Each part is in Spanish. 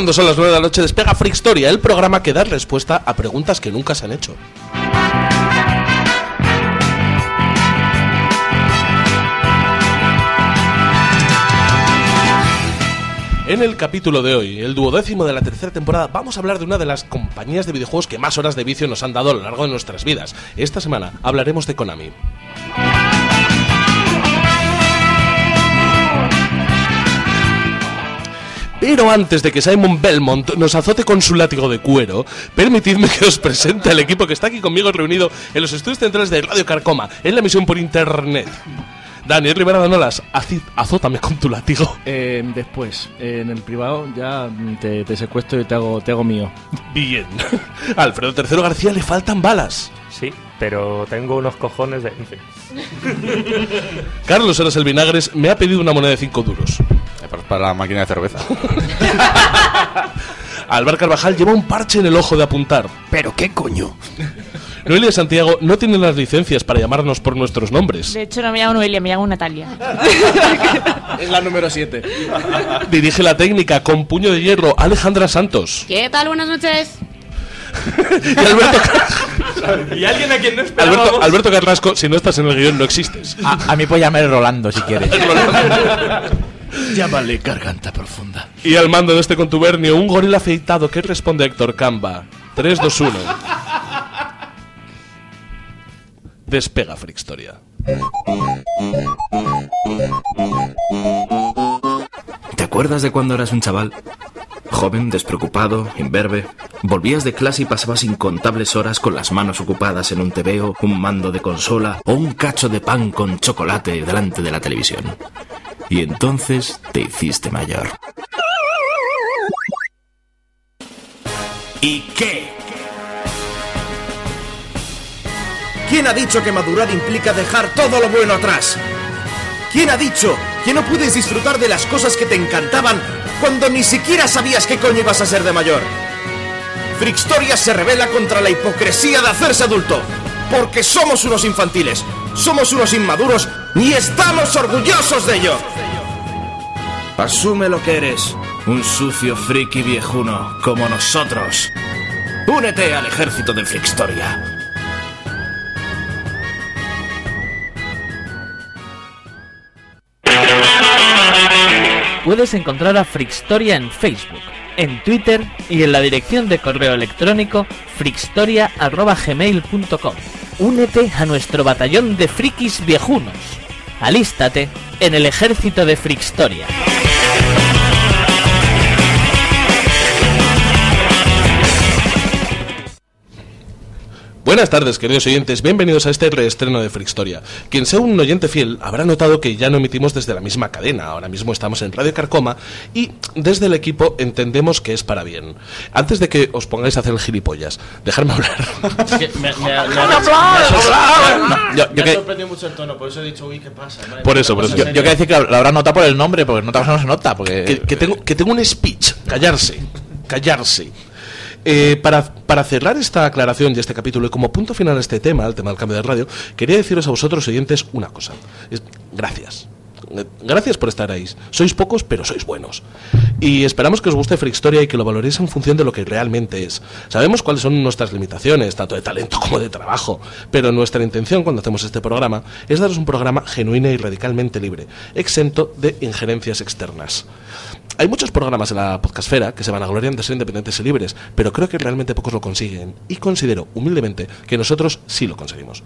Cuando son las 9 de la noche despega Freakstoria, el programa que da respuesta a preguntas que nunca se han hecho. En el capítulo de hoy, el duodécimo de la tercera temporada, vamos a hablar de una de las compañías de videojuegos que más horas de vicio nos han dado a lo largo de nuestras vidas. Esta semana hablaremos de Konami. Pero antes de que Simon Belmont nos azote con su látigo de cuero, permitidme que os presente al equipo que está aquí conmigo reunido en los estudios centrales de Radio Carcoma, en la emisión por internet. Daniel Rivera Danolas, azótame con tu látigo. Eh, después, eh, en el privado, ya te, te secuestro y te hago, te hago mío. Bien. Alfredo III García le faltan balas. Sí, pero tengo unos cojones de... En fin. Carlos Eras el Vinagres me ha pedido una moneda de 5 duros. Para la máquina de cerveza. Álvaro Carvajal lleva un parche en el ojo de apuntar. ¿Pero qué coño? Noelia Santiago no tiene las licencias para llamarnos por nuestros nombres. De hecho, no me llamo Noelia, me llamo Natalia. Es la número 7. Dirige la técnica con puño de hierro Alejandra Santos. ¿Qué tal? Buenas noches. Y Alberto, Y alguien a quien no Alberto, Alberto Carrasco, si no estás en el guion, no existes. A, a mí puedes llamarme Rolando si quieres. Llámale garganta profunda. Y al mando de este contubernio, un gorila afeitado que responde a Héctor Camba. 3, 2, 1. Despega Frickstoria. ¿Te acuerdas de cuando eras un chaval? Joven, despreocupado, imberbe. Volvías de clase y pasabas incontables horas con las manos ocupadas en un tebeo, un mando de consola o un cacho de pan con chocolate delante de la televisión. Y entonces te hiciste mayor. ¿Y qué? ¿Quién ha dicho que madurar implica dejar todo lo bueno atrás? ¿Quién ha dicho que no puedes disfrutar de las cosas que te encantaban cuando ni siquiera sabías qué coño ibas a ser de mayor? Frickstoria se revela contra la hipocresía de hacerse adulto. Porque somos unos infantiles, somos unos inmaduros y estamos orgullosos de ello. Asume lo que eres, un sucio friki viejuno como nosotros. Únete al ejército de Frickstoria. Puedes encontrar a Frickstoria en Facebook, en Twitter y en la dirección de correo electrónico frickstoria.gmail.com. Únete a nuestro batallón de frikis viejunos. Alístate en el ejército de Frickstoria. Buenas tardes, queridos oyentes. Bienvenidos a este reestreno de Frickstoria. Quien sea un oyente fiel habrá notado que ya no emitimos desde la misma cadena. Ahora mismo estamos en Radio Carcoma y desde el equipo entendemos que es para bien. Antes de que os pongáis a hacer el gilipollas, dejarme hablar. Me, No, ha sorprendido mucho el tono, por eso he dicho, uy, ¿qué pasa? Madre Por eso, por eso. Yo, yo quiero decir que lo habrán notado por el nombre, porque cosa no se nota. Porque que, que tengo, que tengo un speech. Callarse. Callarse. Eh, para, para cerrar esta aclaración y este capítulo y como punto final a este tema, el tema del cambio de radio, quería deciros a vosotros oyentes una cosa. Gracias. Eh, Gracias por estar ahí. Sois pocos, pero sois buenos. Y esperamos que os guste Frickstoria y que lo valoréis en función de lo que realmente es. Sabemos cuáles son nuestras limitaciones, tanto de talento como de trabajo, pero nuestra intención cuando hacemos este programa es daros un programa genuino y radicalmente libre, exento de injerencias externas. Hay muchos programas en la podcastfera que se van a gloriar de ser independientes y libres, pero creo que realmente pocos lo consiguen. Y considero, humildemente, que nosotros sí lo conseguimos.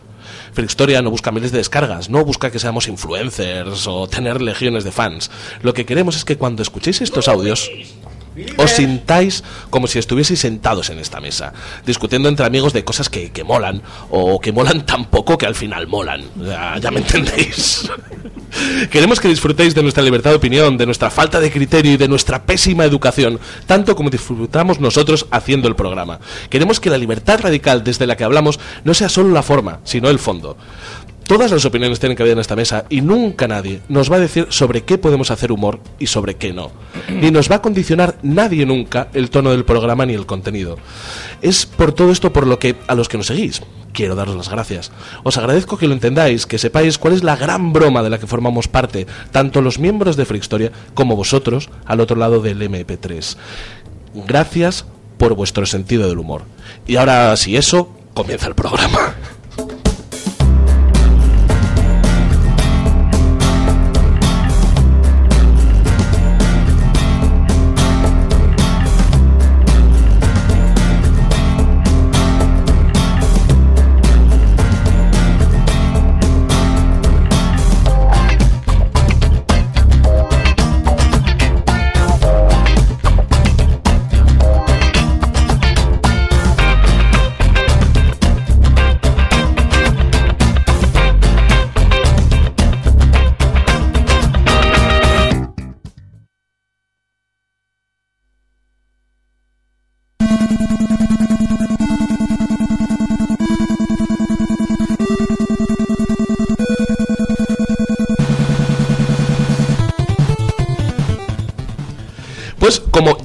Historia no busca miles de descargas, no busca que seamos influencers o tener legiones de fans. Lo que queremos es que cuando escuchéis estos audios os sintáis como si estuvieseis sentados en esta mesa, discutiendo entre amigos de cosas que, que molan, o que molan tan poco que al final molan. Ya me entendéis. Queremos que disfrutéis de nuestra libertad de opinión, de nuestra falta de criterio y de nuestra pésima educación, tanto como disfrutamos nosotros haciendo el programa. Queremos que la libertad radical desde la que hablamos no sea solo la forma, sino el fondo. Todas las opiniones tienen que haber en esta mesa y nunca nadie nos va a decir sobre qué podemos hacer humor y sobre qué no. Ni nos va a condicionar nadie nunca el tono del programa ni el contenido. Es por todo esto por lo que a los que nos seguís quiero daros las gracias. Os agradezco que lo entendáis, que sepáis cuál es la gran broma de la que formamos parte, tanto los miembros de Freakstoria como vosotros al otro lado del MP3. Gracias por vuestro sentido del humor. Y ahora, si eso, comienza el programa.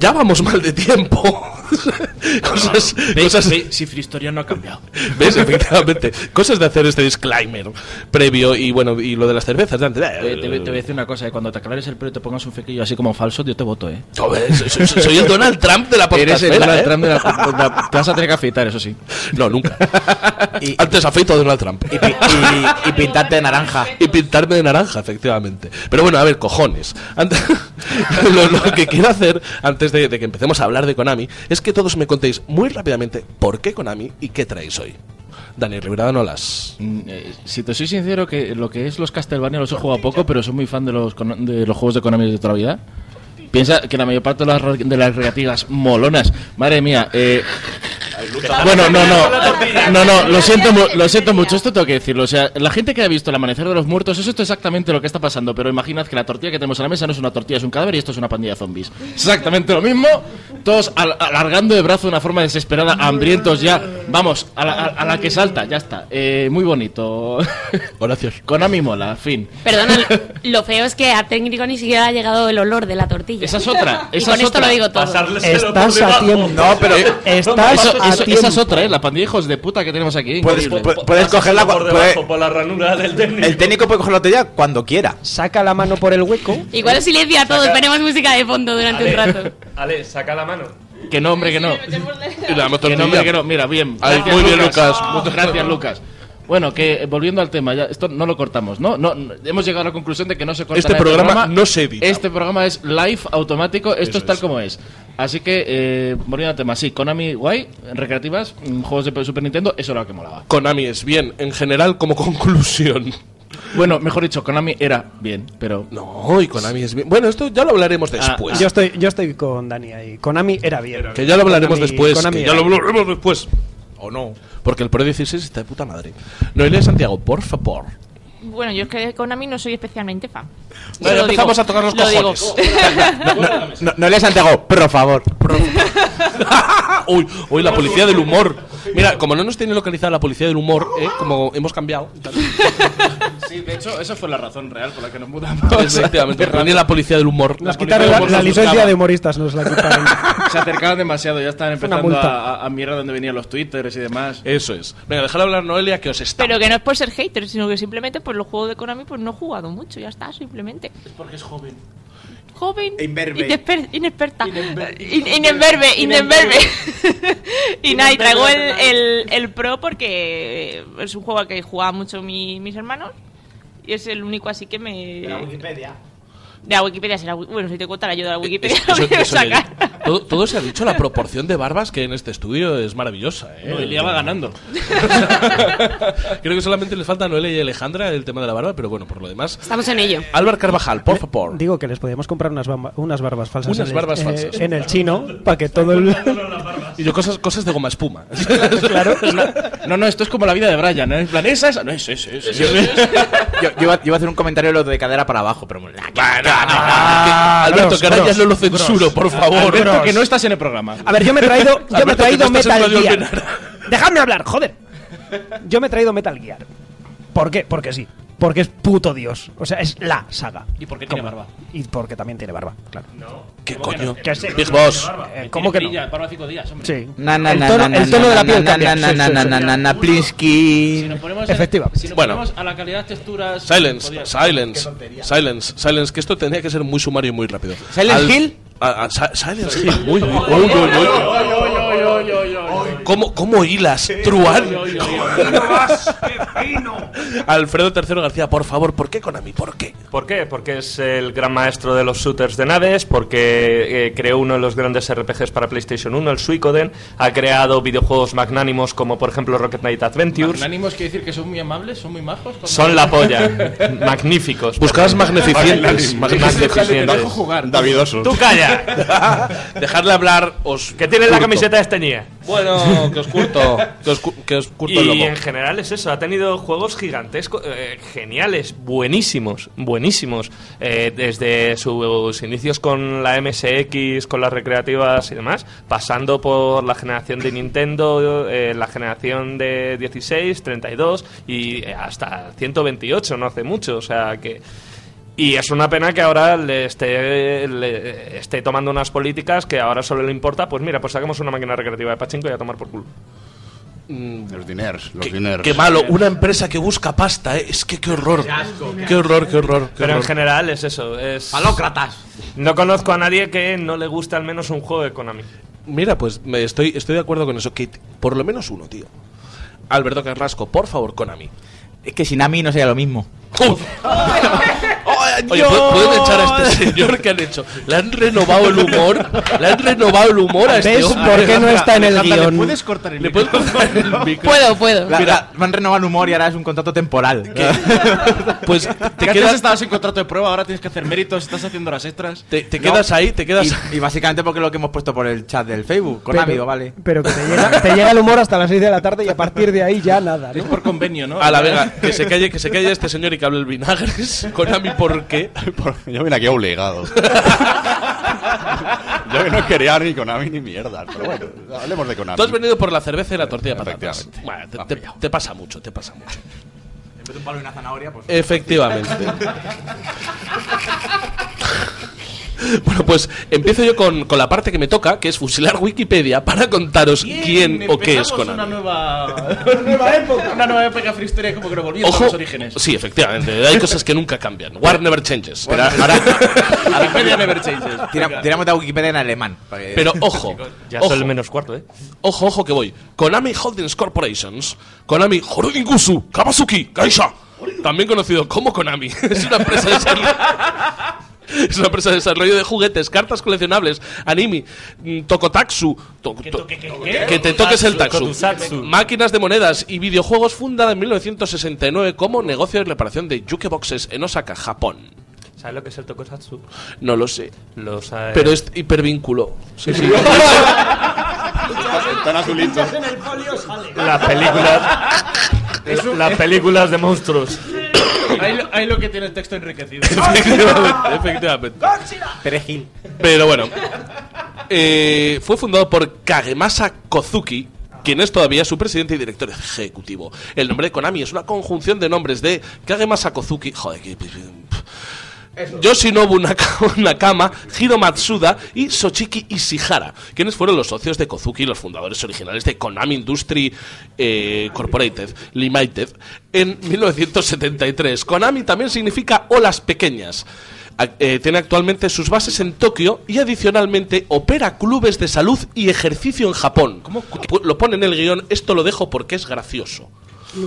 Ya vamos mal de tiempo, cosas, cosas si Fristoria no ha cambiado. ¿Ves? Efectivamente. Cosas de hacer este disclaimer previo y bueno, y lo de las cervezas de antes. Te, te- voy a decir una cosa, eh, cuando te aclares el pelo y te pongas un fequillo así como falso, yo te voto, ¿eh? Soy, soy- soy el Donald Trump de la Eres el Donald ¿eh? Trump de la, de la- Te vas a tener que afeitar, eso sí. No, nunca. Antes afeito a Donald Trump. Y, y- y pintarte de naranja. Y pintarme de naranja, efectivamente. Pero bueno, a ver, cojones. Antes- lo, lo que quiero hacer, antes de, de que empecemos a hablar de Konami, es que todos me contéis muy rápidamente por qué Konami y qué traéis hoy. Dani Rivera Nolas. Mm, eh, si te soy sincero, que lo que es los Castlevania los he jugado poco, pero soy muy fan de los, de los juegos de Konami de toda la vida. Piensa que la mayor parte de las, de las molonas, madre mía, eh, bueno, no, no, no, no, lo siento, lo siento mucho, esto tengo que decirlo. O sea, la gente que ha visto el amanecer de los muertos, eso es exactamente lo que está pasando. Pero imaginad que la tortilla que tenemos en la mesa no es una tortilla, es un cadáver y esto es una pandilla de zombies. Exactamente lo mismo, todos al- alargando de brazo de una forma desesperada, hambrientos ya. Vamos, a la, a- a la que salta, ya está. Eh, muy bonito. Gracias. Konami mola, fin. Perdona, lo feo es que a técnico ni siquiera ha llegado el olor de la tortilla. Esa es otra. Y con es esto otra. lo digo todo. Estás a tiempo. No, pero Estás Eso- esa es otra, ¿eh? La pandilla de hijos de puta que tenemos aquí. puedes, pu- puedes cogerla. por puede- debajo, por la ranura del técnico. el técnico puede coger la botella cuando quiera. Saca la mano por el hueco. Igual silencia a todos, Saca- ponemos música de fondo durante un rato. Ale, saca la mano. Que no, hombre, que no. Y le damos Que no, tortilla. hombre, que no. Mira, bien. Muy bien, Lucas. Muchas gracias, Lucas. Bueno, que eh, volviendo al tema, ya, esto no lo cortamos, ¿no? no, no- hemos llegado a la conclusión de que no se corta Este de programa no se edita. Este programa es live, automático, esto Eso es tal es. como es. Así que, eh, volviendo al tema, sí, Konami guay, recreativas, mm, juegos de Super Nintendo, eso era lo que molaba. Konami es bien, en general, como conclusión. Bueno, mejor dicho, Konami era bien, pero... No, y Konami es bien. Bueno, esto ya lo hablaremos después. Yo estoy, yo estoy con Dani ahí. Konami era bien. Que ya lo hablaremos Konami- después. Konami que ya era lo hablaremos después. O no. Porque el Pro 16 está de puta madre. Noelia Santiago, por favor. Bueno, yo es que de Konami no soy especialmente fan. Vale, Lo empezamos digo, a tocar los lo digo. cojones. No, no le Santiago, por favor. uy, uy, la policía del humor. Mira, como no nos tiene localizada la policía del humor, ¿eh? como hemos cambiado. Sí, de hecho, esa fue la razón real por la que nos mudamos. Efectivamente, venía la policía del humor. Nos quitaron la, la licencia de humoristas, nos la quitaron. Se acercaban demasiado, ya estaban empezando a, a mirar dónde venían los twitters y demás. Eso es. Venga, déjala hablar Noelia, que os está. Pero que no es por ser hater, sino que simplemente por los juegos de Konami pues no he jugado mucho, ya está, simplemente. Es porque es joven. Joven, inesper- inexperta, In- inemberbe, inemberbe. y nada, y traigo el, el, el Pro porque es un juego al que jugaban mucho mi- mis hermanos y es el único así que me... De la Wikipedia será. Bueno, si te cuenta la ayuda de la Wikipedia. Eso- lo voy a eso le- sacar. todo, todo se ha dicho, la proporción de barbas que hay en este estudio es maravillosa. ¿eh? Noelia va ganando. Creo que solamente les falta a Noelia y Alejandra el tema de la barba, pero bueno, por lo demás. Estamos en ello. Álvaro Carvajal, por favor. Digo que les podíamos comprar unas, bamba- unas barbas falsas, Unas en, barbas el, eh, falsas. en el chino para que todo el... Y yo cosas, cosas de goma espuma. claro. No, no, esto es como la vida de Brian, ¿eh? En plan, esa, esa. No, es ese, ese. Yo, yo iba, yo iba a hacer un comentario lo de cadera para abajo, pero... Ah, Alberto, Gross, no lo censuro, por favor. Alberto, que no estás en el programa. A ver, yo me he traído, yo me he traído Metal Gear. Dejadme hablar, joder. Yo me he traído Metal Gear. ¿Por qué? Porque sí. Porque es puto Dios. O sea, es la saga. ¿Y por qué tiene ¿Cómo? barba? Y porque también tiene barba, claro. ¿Qué coño? Que sí. Big Boss. Eh, ¿Cómo que no? Brilla, Barba cinco días, hombre. Sí. Na, na, el na, tono, na, el na, tono de la na, piel na, cambia. na, na, na, na, na, na, Si Plinsky. nos ponemos, en- Efectivamente. si nos Bueno. ponemos a la calidad texturas. Silence, silence, silence, silence, que esto tendría que ser muy sumario y muy rápido. ¿Silent Hill? a- a- Si- Silence Hill, uy, uy, uy, uy, uy. ¿Cómo, ¿Cómo hilas, Truán? Alfredo III García, por favor, ¿por qué Konami? ¿Por qué? ¿Por qué? Porque es el gran maestro de los shooters de naves, porque eh, creó uno de los grandes RPGs para PlayStation 1, el Suicoden, ha creado videojuegos magnánimos como por ejemplo Rocket Knight Adventures. Magnánimos quiere decir que son muy amables, son muy majos. Son la polla, magníficos. Buscabas magnificientes. Magnificientes. Dejo jugar. Davidoso. ¡Tú calla! Dejarle hablar os. Que tienes la camiseta de Esteñía. Bueno, que os curto. Que os, cu- que os curto el Y lomo. en general es eso, ha tenido juegos gigantescos, eh, geniales, buenísimos, buenísimos. Eh, desde sus inicios con la MSX, con las recreativas y demás, pasando por la generación de Nintendo, eh, la generación de 16, 32 y eh, hasta 128, no hace mucho. O sea que. Y es una pena que ahora le esté, le esté tomando unas políticas que ahora solo le importa, pues mira, pues saquemos una máquina recreativa de pachinko y a tomar por culo. Los diners, los Qué, diners. qué malo, una empresa que busca pasta, ¿eh? es que qué horror. Qué horror, qué horror. qué Pero en horror. general es eso, es... ¡Palócratas! No conozco a nadie que no le guste al menos un juego de Konami. Mira, pues me estoy, estoy de acuerdo con eso, que por lo menos uno, tío. Alberto Carrasco, por favor, Konami. Es que sin Ami no sería lo mismo. Oye, ¿pu- ¿pueden echar a este señor que han hecho? ¿Le han renovado el humor? ¿Le han renovado el humor a este ¿Ves hombre? por qué no está en el guion? ¿Le puedes cortar el ¿Le puedes cortar el micro? Puedo, puedo. La- la- me han renovado el humor y ahora es un contrato temporal. Pues te Que antes quedas, estabas en contrato de prueba, ahora tienes que hacer méritos, estás haciendo las extras. te, te quedas ahí, te quedas... Y, y básicamente porque lo que hemos puesto por el chat del Facebook, con amigo, vale. Pero que te llega, te llega el humor hasta las 6 de la tarde y a partir de ahí ya nada, Es por convenio, ¿no? A la vega, que se calle, que se calle este señor y que hable el vinagres. Konami, ¿por qué? Yo vine aquí obligado. Yo que no quería ni Konami ni mierda. Pero bueno, hablemos de Konami. Tú has venido por la cerveza y la tortilla de patatas. Efectivamente. Bueno, te, pasa mucho, te pasa mucho. En vez de un palo y una zanahoria, pues. Efectivamente. Bueno, pues empiezo yo con, con la parte que me toca, que es fusilar Wikipedia para contaros quién o qué es Konami. Una nueva, una nueva época. Una nueva época freestoria, como que nos volviendo a Ojo, los orígenes. sí, efectivamente, hay cosas que nunca cambian. War never changes. Pero ahora. Wikipedia never changes. Tira- Tiramos de Wikipedia en alemán. que- Pero ojo, Ya ojo, son el menos cuarto, ¿eh? ojo, ojo que voy. Konami Holdings Corporations, Konami Horodingusu Kawasuki Kaisha, también conocido como Konami, es una empresa de desarrollo, es una empresa de desarrollo de juguetes, cartas coleccionables, anime, mm, tokotatsu, to- to- que te toques el taxu, máquinas de monedas y videojuegos fundada en 1969 como negocio de reparación de jukeboxes en Osaka, Japón. ¿Sabes lo que es el Tokusatsu? No lo sé, pero es hipervínculo. Sí, sí. Están azulitos. Las películas... las películas de monstruos. Ahí, lo- ahí lo que tiene el texto enriquecido. efectivamente, efectivamente. Perejil. Pero bueno, eh, fue fundado por Kagemasa Kozuki, quien es todavía su presidente y director ejecutivo. El nombre de Konami es una conjunción de nombres de Kagemasa Kozuki, joder, que- Yoshinobu Naka- Nakama, Hiro Matsuda y Sochiki Ishihara, quienes fueron los socios de Kozuki y los fundadores originales de Konami Industry eh, Corporated Limited en 1973. Konami también significa olas pequeñas. Eh, tiene actualmente sus bases en Tokio y adicionalmente opera clubes de salud y ejercicio en Japón. Pu- Lo pone en el guion, esto lo dejo porque es gracioso.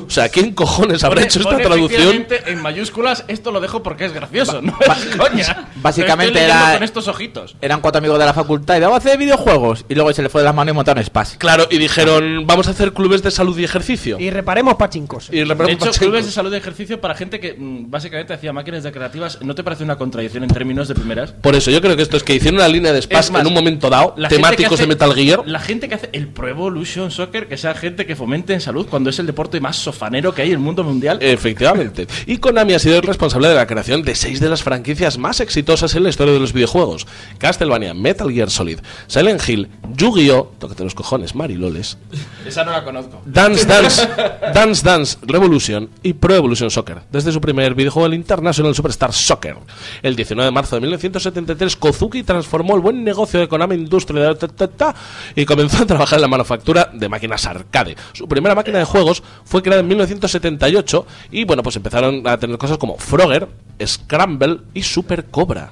O sea, ¿quién cojones habrá Pone- hecho esta pone traducción? En mayúsculas, esto lo dejo porque es gracioso, no es coña. Básicamente era- con estos ojitos. Eran cuatro amigos de la facultad y de, vamos a hacer videojuegos. Y luego se le fue de las manos y montaron Space. Claro, y dijeron, vamos a hacer clubes de salud y ejercicio. Y reparemos pachincos. Y De reparamos hecho, pachincos. clubes de salud y ejercicio para gente que mm, básicamente hacía máquinas recreativas. ¿No te parece una contradicción en términos de primeras? Por eso, yo creo que esto es que hicieron una línea de más, en un momento dado, temáticos hace- de Metal Gear. La gente que hace el Pro Evolution Soccer, que sea gente que fomente en salud cuando es el deporte más sofanero que hay en el mundo mundial. Efectivamente. Y Konami ha sido el responsable de la creación de seis de las franquicias más exitosas en la historia de los videojuegos: Castlevania, Metal Gear Solid, Silent Hill, Yu-Gi-Oh! Tócate los cojones, Mariloles. Esa no la conozco. Dance Dance, Dance Dance Revolution y Pro Evolution Soccer, desde su primer videojuego el International Superstar Soccer. El 19 de marzo de 1973, Kozuki transformó el buen negocio de Konami Industria ta, ta, ta, y comenzó a trabajar en la manufactura de máquinas arcade. Su primera máquina de juegos fue creada en 1978 y bueno, pues empezaron a tener cosas como Frogger, Scramble y Super Cobra.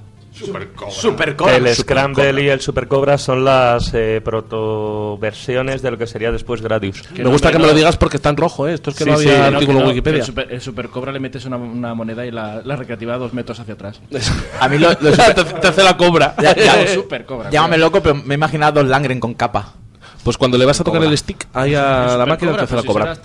Super El Scramble y el Super Cobra son las eh, protoversiones de lo que sería después Gradius. Me gusta que me lo digas porque está en rojo, ¿eh? Esto es que no había artículo en no, Wikipedia. El super, el Super Cobra le metes una, una moneda y la, la recreativa dos metros hacia atrás. A mí lo, lo te, te hace la cobra. Ya- ya- Super Cobra. Llámame loco, pero me he imaginado a Dos Langren con capa. Pues cuando le vas a tocar Cobra. el stick ahí a la máquina te hace la cobra.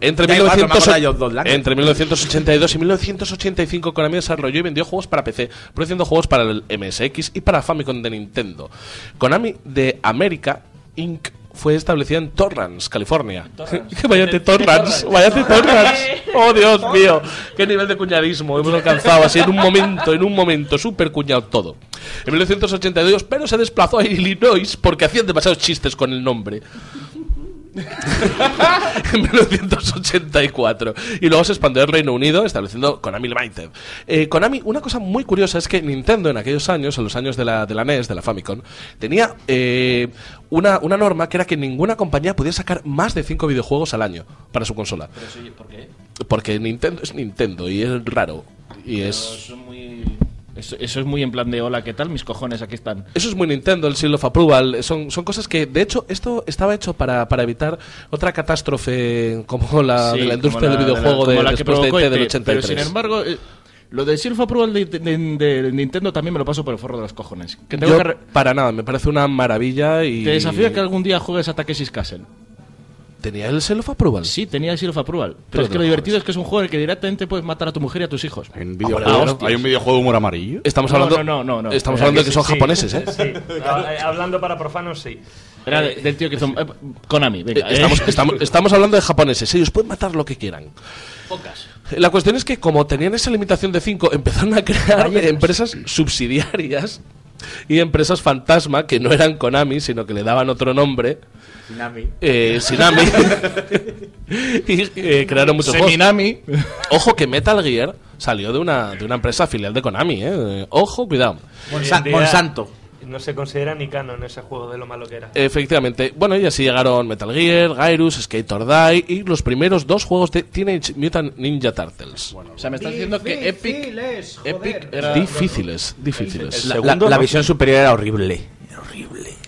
Entre, Da igual, pero me 1900 acuerdo de ellos dos, Langren. entre 1982 y 1985 Konami desarrolló y vendió juegos para PC, produciendo juegos para el MSX y para Famicom de Nintendo. Konami de América Inc. fue establecida en Torrance, California. Váyate Torrance, váyate Torrance. Oh, Dios mío, qué nivel de cuñadismo hemos alcanzado así en un momento, en un momento, súper cuñado todo. En 1982, pero se desplazó a Illinois porque hacían demasiados chistes con el nombre. en 1984. Y luego se expandió al Reino Unido, estableciendo Konami Limited. Eh, Konami, una cosa muy curiosa es que Nintendo en aquellos años, en los años de la, de la NES, de la Famicom, tenía eh, una, una norma que era que ninguna compañía podía sacar más de 5 videojuegos al año para su consola. ¿Por qué? Porque Nintendo es Nintendo y es raro. Y es... Eso, muy- eso- eso es muy en plan de hola, ¿qué tal? Mis cojones, aquí están. Eso es muy Nintendo, el Seal of Approval. Son, son cosas que, de hecho, esto estaba hecho para, para evitar otra catástrofe como la Sí, de la industria la- del de la- videojuego de, la que después de provocó ET del ET, 83. Pero sin embargo, eh, lo del Self Approval de, de- de- de Nintendo también me lo paso por el forro de los cojones. Que tengo Yo, que re- para nada, me parece una maravilla y... Te desafío a que algún día juegues a Takeshi's Castle. ¿Tenía el Seal of Approval? Sí, tenía el Seal of Approval. Pero, Pero es que lo divertido es que es un juego en el que directamente puedes matar a tu mujer y a tus hijos. Hay un Ah, hay un videojuego de humor amarillo. Estamos No, hablando, no, no, no, no. Estamos hablando de que que son Sí, japoneses, ¿eh? sí. Ah, eh, Hablando para profanos, sí. Era de- del tío que hizo... eh, Konami, venga. Eh, Estamos, eh. estamos, estamos hablando de japoneses, ellos pueden matar lo que quieran. Pocas. La cuestión es que como tenían esa limitación de 5, empezaron a crear empresas subsidiarias y empresas fantasma que no eran Konami, sino que le daban otro nombre. Sinami. Eh, Sinami. y eh, crearon muchos Seminami. juegos. Ojo que Metal Gear salió de una, de una empresa filial de Konami, ¿eh? Ojo, cuidado. Monsa- Monsanto. No se considera ni canon ese juego de lo malo que era. Efectivamente. Bueno, y así llegaron Metal Gear, Gyrus, Skate or Die y los primeros dos juegos de Teenage Mutant Ninja Turtles. O sea, me estás diciendo que Epic... Epic era... Difíciles, difíciles. La, la- la visión superior era horrible.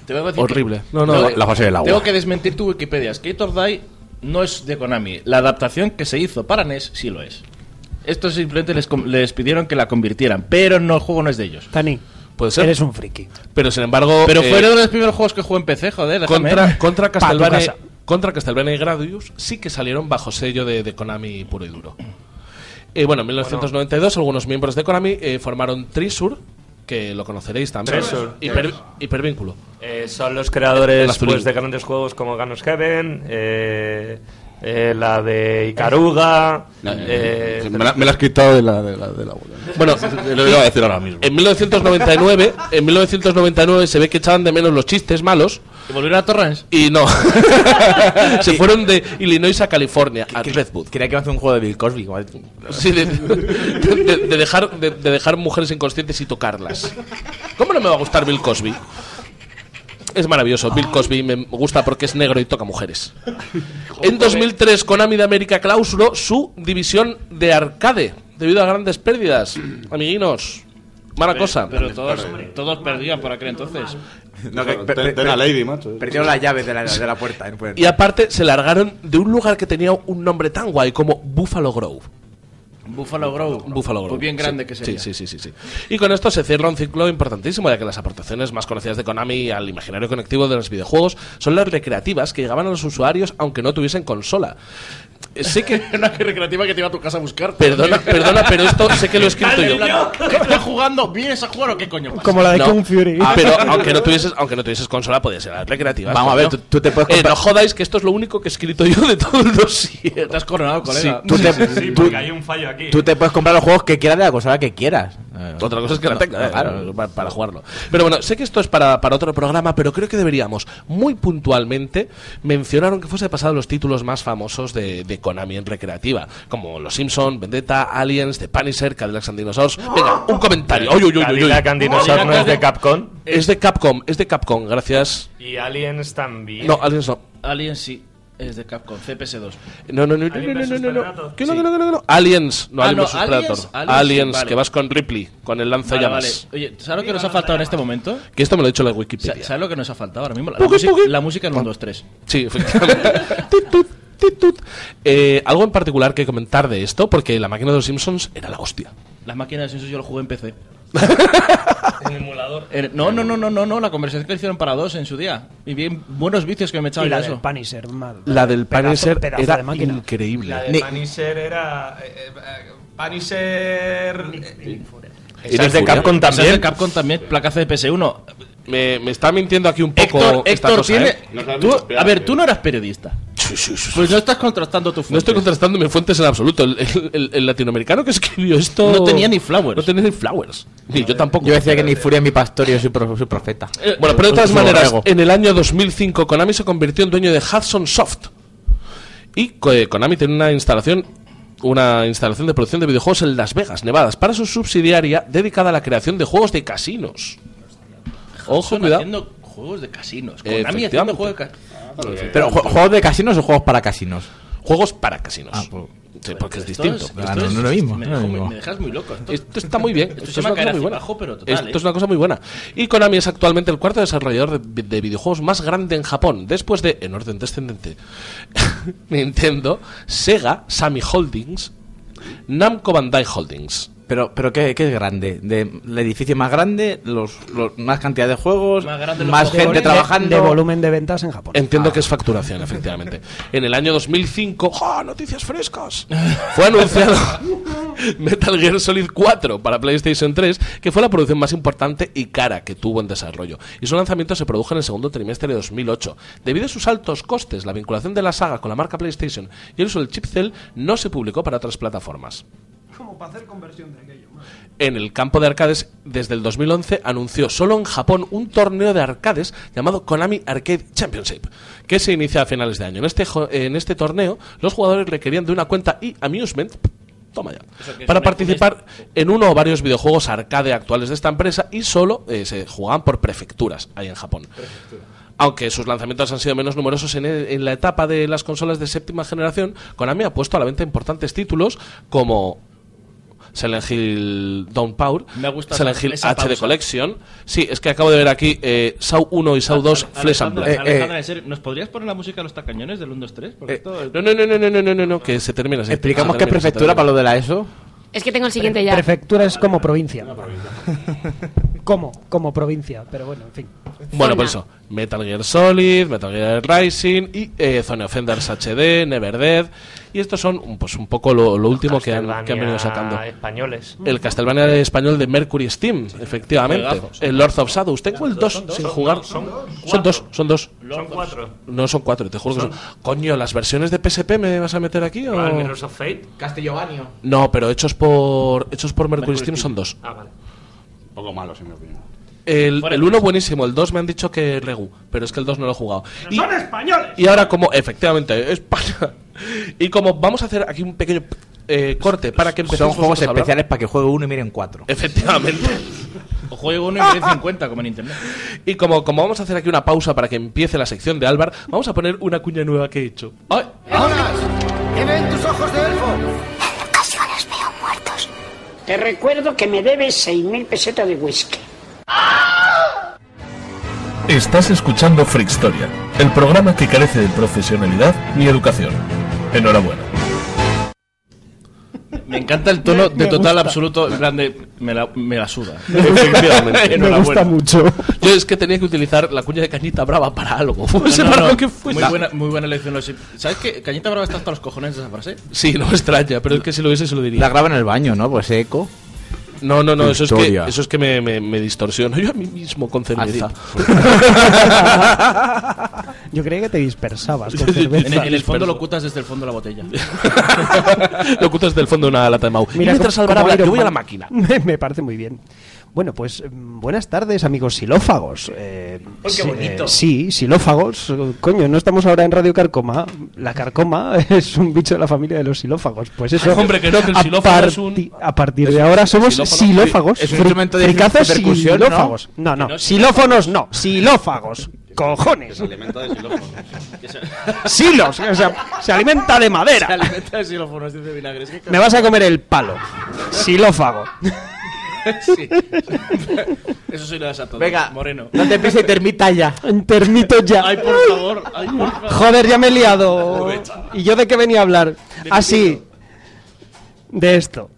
Te voy a decir Horrible. que- No, no, tengo- la fase del agua. Tengo que desmentir tu Wikipedia. Skate or Die no es de Konami. La adaptación que se hizo para NES sí lo es. Esto simplemente les, com- les pidieron que la convirtieran, pero no, el juego no es de ellos. Tani, Puede ser. eres un friki. Pero sin embargo. Pero eh, fue uno de los primeros juegos que jugué en PC, joder. déjame. contra, contra, Castlevania, contra Castlevania y Gradius sí que salieron bajo sello de, de Konami puro y duro. Eh, bueno, en 1992 algunos miembros de Konami eh, formaron Trisur, que lo conoceréis también. Trisur. Hiper- hipervínculo. Eh, son los creadores pues, de grandes juegos como Ganos Heaven, eh, eh, la de Icaruga. eh, me, la, me la has quitado de la, de la, de la Bueno, Lo iba a decir ahora mismo. En 1999, en 1999 se ve que echaban de menos los chistes malos. ¿Y volvieron a Torrance? Y no. se fueron de Illinois a California, a Redwood. Quería que iba a hacer un juego de Bill Cosby. igual. Sí, de, de- de dejar, de, de dejar mujeres inconscientes y tocarlas. ¿Cómo no me va a gustar Bill Cosby? Es maravilloso. Bill Cosby me gusta porque es negro y toca mujeres. En 2003, Konami de América clausuró su división de arcade debido a grandes pérdidas. Amiguinos, Mala Pero- cosa. Pero todos, todos perdían por aquel entonces. No, que- per- per- ten a Lady, macho. Perdieron las llaves de la, de la puerta. pueden- Y aparte se largaron de un lugar que tenía un nombre tan guay como Buffalo Grove. Buffalo Grove. Buffalo Grove. Pues bien grande Sí, que sería. Sí, sí, sí, sí, sí. Y con esto se cierra un ciclo importantísimo, ya que las aportaciones más conocidas de Konami al imaginario conectivo de los videojuegos son las recreativas que llegaban a los usuarios aunque no tuviesen consola. Sé que... Una recreativa que te iba a tu casa a buscar. Perdona, perdona, pero esto sé que lo he escrito yo. ¿Qué estás jugando? ¿Vienes a jugar o qué coño pasa? Como la de No. Kung Fury. Ah, pero aunque no tuvieses, aunque no tuvieses consola, podía ser las recreativas. Vamos a ver, tú, tú te puedes Eh, comprar. no jodáis que esto es lo único que he escrito yo de todo el dossier. Te has coronado, colega. tú, te, Sí, tú- porque hay un fallo aquí. tú te puedes comprar los juegos que quieras de la consola que quieras. Otra cosa es que la tenga, eh, claro. para, para jugarlo. Pero bueno, sé que esto es para, para otro programa, pero creo que deberíamos muy puntualmente mencionar, aunque fuese pasado, los títulos más famosos de, de Konami en recreativa, como Los Simpson, Vendetta, Aliens, The Punisher, Cadillacs and Dinosaurs. Venga, un comentario. Uy, uy, uy, uy, uy. Cadillac and Dinosaur no es de Capcom. Es de Capcom, es de Capcom, gracias. Y Aliens también. No, Aliens no. Alien sí. Es de Capcom, CPS2. No, no, no, no, no, no, no, no. Que no, Sí. que no, que no, que no. Aliens, no, Ah, Alien no, vs Predator. Aliens, Aliens, sí, vale. que vas con Ripley, con el Vale, vale. lanzallamas. Oye, ¿sabes lo que nos ha faltado en este momento? Que esto me lo ha dicho la Wikipedia. ¿Sabes lo que nos ha faltado ahora mismo? La, música- la música en 1, 2, 3. Sí, efectivamente. Eh, algo en particular que comentar de esto, porque la máquina de los Simpsons era la hostia. Las máquinas de Simpsons yo lo jugué en PC. En emulador. Eh, no, no, no, no, no, no, la conversación que hicieron para dos en su día. Y bien buenos vicios que me echaban Y la de del. Punisher, mal. La del Punisher pedazo era de increíble. La de Ni- Punisher era. eh, eh, Punisher. ¿Esa es de? Capcom Esa es de también. Capcom también, placazo de PS1. Me, me está mintiendo aquí un poco Héctor, esta Héctor cosa, tiene... ¿eh? No sabes tú- espiar, a ver, tú no eras periodista. Pues no estás contrastando tu fuente. No estoy contrastando mis fuentes en absoluto. El, el- el- el latinoamericano que escribió esto. No tenía ni flowers. No tenía ni flowers. Ni yo tampoco. Yo decía que ni Furia mi pastor, yo soy, pro- soy profeta. Bueno, pero de todas maneras, Rego. en el año 2005 Konami se convirtió en dueño de Hudson Soft. Y co- eh, Konami tiene una instalación una instalación de producción de videojuegos en Las Vegas, Nevada, para su subsidiaria dedicada a la creación de juegos de casinos. Ojo, cuidado. haciendo juegos de casinos. Konami haciendo juegos de casinos. Pero, ¿ju- ¿juegos de casinos o juegos para casinos? Juegos para casinos. Ah, pues- Sí, porque es Esto distinto. esto Ah, no, no es lo mismo, Me, no lo dejo mismo. me dejas muy loco. Esto, Esto está muy bien. Esto Esto se es una muy buena. pero total, Esto ¿eh? es una cosa muy buena. Y Konami es actualmente el cuarto desarrollador de, de videojuegos más grande en Japón, después de, en orden descendente, Nintendo, Sega, Sammy Holdings, Namco Bandai Holdings. Pero, pero ¿qué, qué es grande? De, ¿El edificio más grande? Los, los- ¿Más cantidad de juegos? Más grande los ¿Más juegos. gente De- trabajando? De volumen de ventas en Japón. Entiendo que es facturación, efectivamente. En el año 2005, ¡ja! ¡Noticias frescas! Fue anunciado Metal Gear Solid 4 para PlayStation 3, que fue la producción más importante y cara que tuvo en desarrollo. Y su lanzamiento se produjo en el segundo trimestre de 2008. Debido a sus altos costes, la vinculación de la saga con la marca PlayStation y el uso del chip Cell no se publicó para otras plataformas. Como para hacer conversión de aquello. En el campo de arcades, desde el 2011, anunció solo en Japón un torneo de arcades llamado Konami Arcade Championship, que se inicia a finales de año. En este, en este torneo, los jugadores requerían de una cuenta y amusement. Toma ya. Para participar en uno o varios videojuegos arcade actuales de esta empresa y solo eh, se jugaban por prefecturas ahí en Japón. Aunque sus lanzamientos han sido menos numerosos en, en la etapa de las consolas de séptima generación, Konami ha puesto a la venta importantes títulos como Silent Hill Downpower, Me gusta Silent Hill HD pausa. Collection. Sí, es que acabo de ver aquí eh, Saw 1 y Saw 2 ah, Flesh and Blood. Alejandra, eh, eh. ¿nos podrías poner la música de los tacañones del 1, 2, 3? Porque eh, esto. No, no, no, no, no, no, no, no, que se termina. Se Explicamos que es prefectura para lo de la ESO. Es que tengo el siguiente ya. Prefectura es como provincia. Provincia. como, como provincia, pero bueno, en fin. Bueno, pues por eso. Metal Gear Solid, Metal Gear Rising y eh, Zone Offenders HD, Never Dead. Y estos son un- pues un poco lo, lo último que han, que han venido sacando. españoles. El Castlevania de español de Mercury Steam, efectivamente. Juegazos. El Lords of Shadows. Tengo el 2 sin jugar. Son dos, son dos. Son cuatro. No son cuatro, te juro que son. Coño, ¿las versiones de PSP me vas a meter aquí o...? ¿Al Mirrors of Fate? Castellovanio. No, pero hechos por hechos por Mercury Steam son dos. Ah, vale. Un poco malo, en mi opinión. El, el de uno buenísimo, el 2 me han dicho que Regu, pero es que el 2 no lo he jugado. Y, ¡Son españoles! y ahora como, efectivamente, España. Y como vamos a hacer aquí un pequeño eh, corte para que Son empecemos juegos a hablar. especiales para que juegue uno y miren cuatro. Efectivamente. O juego uno y me den 50, como en internet. Y como, como vamos a hacer aquí una pausa para que empiece la sección de Álvar, vamos a poner una cuña nueva que he hecho. ¡Ay! ¡Jonas! ¿Qué ven tus ojos de elfo? En ocasiones veo muertos. Te recuerdo que me debes 6.000 pesetas de whisky. Estás escuchando Freakstoria, el programa que carece de profesionalidad ni educación. Enhorabuena. Me encanta el tono Me- de me total gusta. absoluto, en plan de me la, me la suda. Me- Efectivamente. me gusta mucho. Yo es que tenía que utilizar la cuña de cañita brava para algo. Fuese No, no, para no. lo que fuese. Muy buena, muy buena elección. ¿Sabes qué? Cañita Brava está hasta los cojones de esa frase. Sí, no me extraña, pero es que si lo hubiese se lo diría. La graba en el baño, ¿no? Pues eco. No, no, no, eso es que, eso es que me, me, me distorsiono yo a mí mismo con cerveza. Yo creía que te dispersabas con En el, en el fondo lo cutas desde el fondo de la botella. lo ocultas del fondo de una lata de Mau. y Mira, mientras habla, yo Iron voy a la máquina. Me parece muy bien. Bueno, pues mm, buenas tardes, amigos silófagos. Eh, ¡Ay, qué sí, bonito! eh, sí, silófagos. Eh, Coño, no estamos ahora en Radio Carcoma. La carcoma es un bicho de la familia de los silófagos. Pues eso. Ay, hombre, que no, que el a xilófago es un- A partir de ahora somos xilófono. silófagos. Es un instrumento de- percusión, ¿no? silófagos. No, no. Silófonos no. Silófagos. Cojones. Alimenta de xilófonos. Silos. O sea, se alimenta de madera. Se alimenta de xilófonos, dice Vinagre. Me vas a comer el palo. Silófago. Sí. Eso sí lo das a todos. Venga, Moreno. no te pise y termita ya. Termito ya. Ay, por favor. Ay, por favor. Joder, ya me he liado. ¿Y yo de qué venía a hablar? Así. De esto.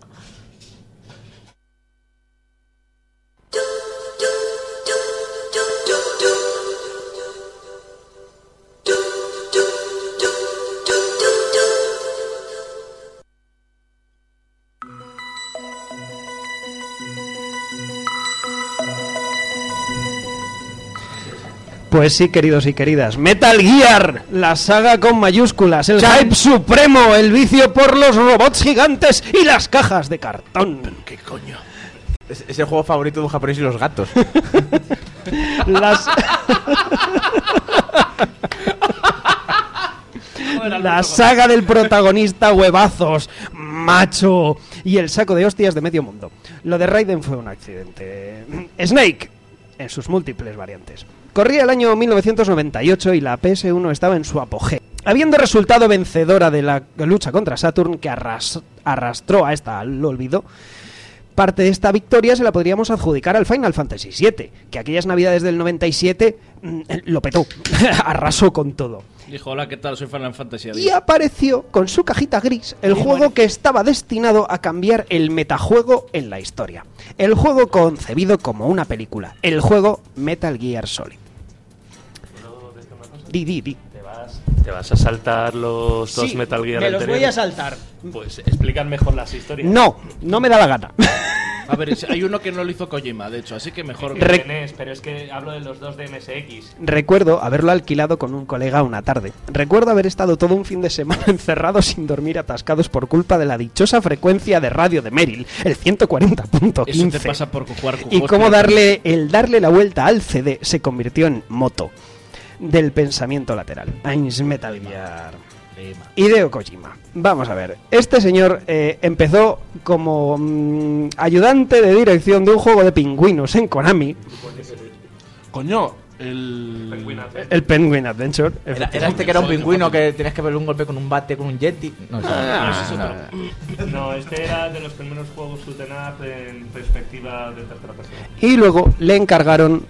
Pues sí, queridos y queridas. Metal Gear, la saga con mayúsculas, el hype supremo, el vicio por los robots gigantes y las cajas de cartón. ¿Qué coño? Es, es el juego favorito de un japonés y los gatos. Las... La saga del protagonista huevazos, macho y el saco de hostias de medio mundo. Lo de Raiden fue un accidente. Snake, en sus múltiples variantes. Corría el año 1998 y la PS1 estaba en su apogeo. Habiendo resultado vencedora de la lucha contra Saturn, que arras- arrastró a esta al olvido, parte de esta victoria se la podríamos adjudicar al Final Fantasy VII, que aquellas navidades del 97 mm, lo petó, arrasó con todo. Dijo, hola, ¿qué tal? Soy Final Fantasy. Y apareció con su cajita gris el juego que estaba destinado a cambiar el metajuego en la historia. El juego concebido como una película. El juego Metal Gear Solid. Di, di, di. ¿Te vas, te vas a saltar los dos Sí, Metal Gear me los voy a saltar. Pues explican mejor las historias. No, no me da la gana. A ver, hay uno que no lo hizo Kojima, de hecho, así que mejor. Re- Tenés, pero es que hablo de los dos de MSX. Recuerdo haberlo alquilado con un colega una tarde. Recuerdo haber estado todo un fin de semana encerrados sin dormir atascados por culpa de la dichosa frecuencia de radio de Merrill, el Eso te 140.15. pasa por jugar Y cómo darle el darle la vuelta al CD se convirtió en moto del pensamiento lateral. Eins Metal Gear. Hideo Kojima. Vamos a ver. Este señor eh, empezó como mm, ayudante de dirección de un juego de pingüinos en Konami, Coño, el. el Penguin Adventure. Era, era este que era un pingüino que tenías que verle un golpe con un bate, con un yeti. No, Ah, no, no, no, no. No, este era de los primeros juegos up en perspectiva de tercera persona. Y luego le encargaron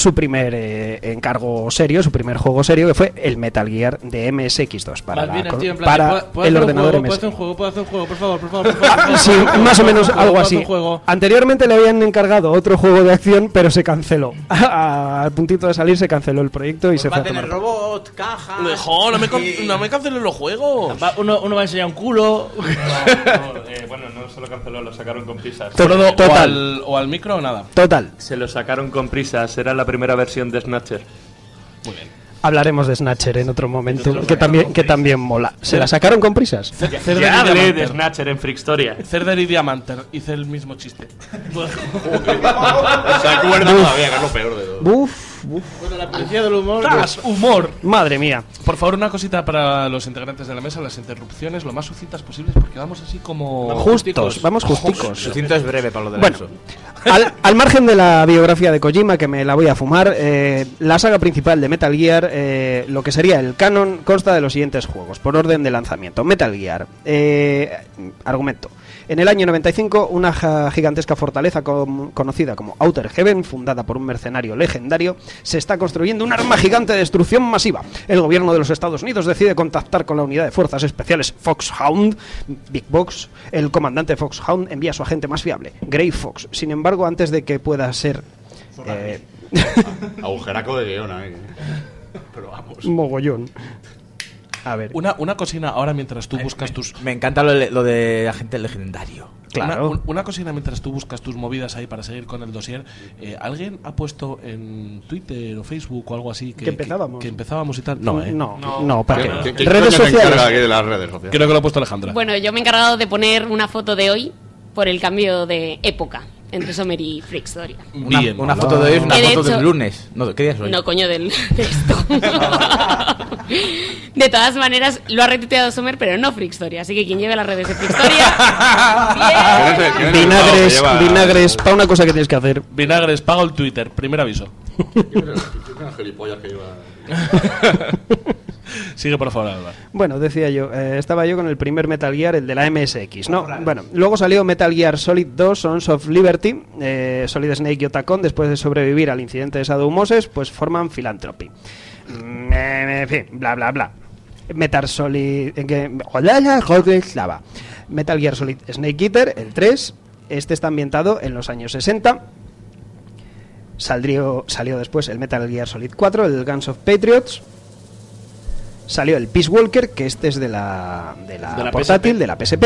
su primer eh, encargo serio, su primer juego serio, que fue el Metal Gear de MSX2 para, la bien tío para ¿puedo- puedo el ordenador juego? ¿Puedo MSX. hacer un juego? ¿Puedo hacer un juego? Por favor, por favor, por favor. por Ah, Sí, favor. más o menos ¿Puedo algo así. Anteriormente le habían encargado otro juego de acción, pero se canceló. Al puntito de salir se canceló el proyecto y se Va fue a tener tomar. robot, caja. Dejo, no me, con- no me cancelen los juegos. Va- uno, uno va a enseñar un culo. No, no, eh, bueno, no se lo canceló, lo sacaron con prisas. To- Frodo, o, total. al, o al micro o nada. Total. Se lo sacaron con prisas, era la primera versión de Snatcher. Hablaremos de Snatcher en otro momento, que también, que también mola. ¿Se la sacaron con prisas? Y Ya hablé de Diamanter. Snatcher en Freakstoria. Cerder y Diamanter. Hice el mismo chiste. Se acuerda todavía, que es lo peor de todo. Buf. Bueno, la policía del humor. ¡Tas! ¡Humor! Madre mía. Por favor, una cosita para los integrantes de la mesa, las interrupciones lo más sucintas posibles, porque vamos así como... Justos, vamos justicos. Sucinto es breve, Pablo de Bueno, Lanzo. al, al margen de la biografía de Kojima, que me la voy a fumar, eh, la saga principal de Metal Gear, eh, lo que sería el canon, consta de los siguientes juegos, por orden de lanzamiento. Metal Gear, eh, argumento. En el año 95, una gigantesca fortaleza conocida como Outer Heaven, fundada por un mercenario legendario, se está construyendo un arma gigante de destrucción masiva. El gobierno de los Estados Unidos decide contactar con la unidad de fuerzas especiales Foxhound, Big Box. El comandante Foxhound envía a su agente más fiable, Grey Fox. Sin embargo, antes de que pueda ser eh, Agujeraco de guion ahí. Pero vamos. mogollón. A ver. Una, una cocina ahora mientras tú buscas tus... Me encanta lo, de- lo de agente legendario. Una, un- una cosina mientras tú buscas tus movidas ahí para seguir con el dossier. eh, ¿Alguien ha puesto en Twitter o Facebook o algo así que, Que empezábamos. Que, empezábamos y tal? No, ¿eh? No, no, ¿para qué? ¿Quién- quién Redes coño se sociales. aquí de las redes sociales? Creo que lo ha puesto Alejandra. Bueno, yo me he encargado de poner una foto de hoy por el cambio de época entre Summer y Freak Story. Una, Bien. una foto de hoy es una Que de foto hecho- del lunes. No, ¿Qué día es hoy? No, coño, del, de esto. de todas maneras, lo ha retuiteado Summer, pero no Story. Así que quien lleve las redes de Freak Story. Vinagres, vinagres, para una cosa que tienes que hacer. Vinagres, pago el Twitter. Primer aviso. Una gilipollas que iba... Sigue, por favor, Álvaro. Bueno, decía yo, eh, estaba yo con el primer Metal Gear, el de la MSX, ¿no? Bueno, luego salió Metal Gear Solid 2, Sons of Liberty, eh, Solid Snake y Otacon, después de sobrevivir al incidente de Shadow Moses, pues forman Philanthropy. Mm, en fin, bla, bla, bla. Metal Solid... en que- Lava. Metal Gear Solid Snake Eater, el 3, este está ambientado en los años 60. Saldrió, salió después el Metal Gear Solid 4, el Guns of Patriots. Salió el Peace Walker, que este es de la, de la, De la portátil, PSP. de la PSP.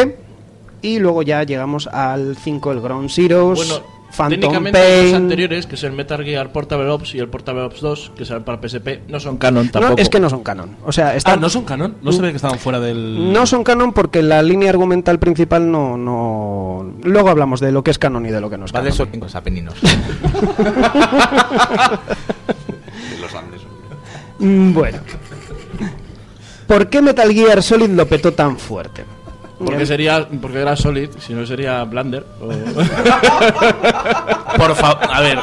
Y luego ya llegamos al 5, el Ground Zeroes, Bueno, Phantom técnicamente los anteriores, que es el Metal Gear Portable Ops y el Portable Ops 2, que salen para PSP, no son canon tampoco. No, es que no son canon. O sea, Ah, están, ¿no son canon? No sabía que estaban fuera del... no son canon porque la línea argumental principal no, no... Luego hablamos de lo que es canon y de lo que no es Va canon. de eso en los apeninos. De los Andes. Mm, Bueno. ¿Por qué Metal Gear Solid lo petó tan fuerte? Porque sería porque era Solid, si no sería Blender. o- Por favor, a ver.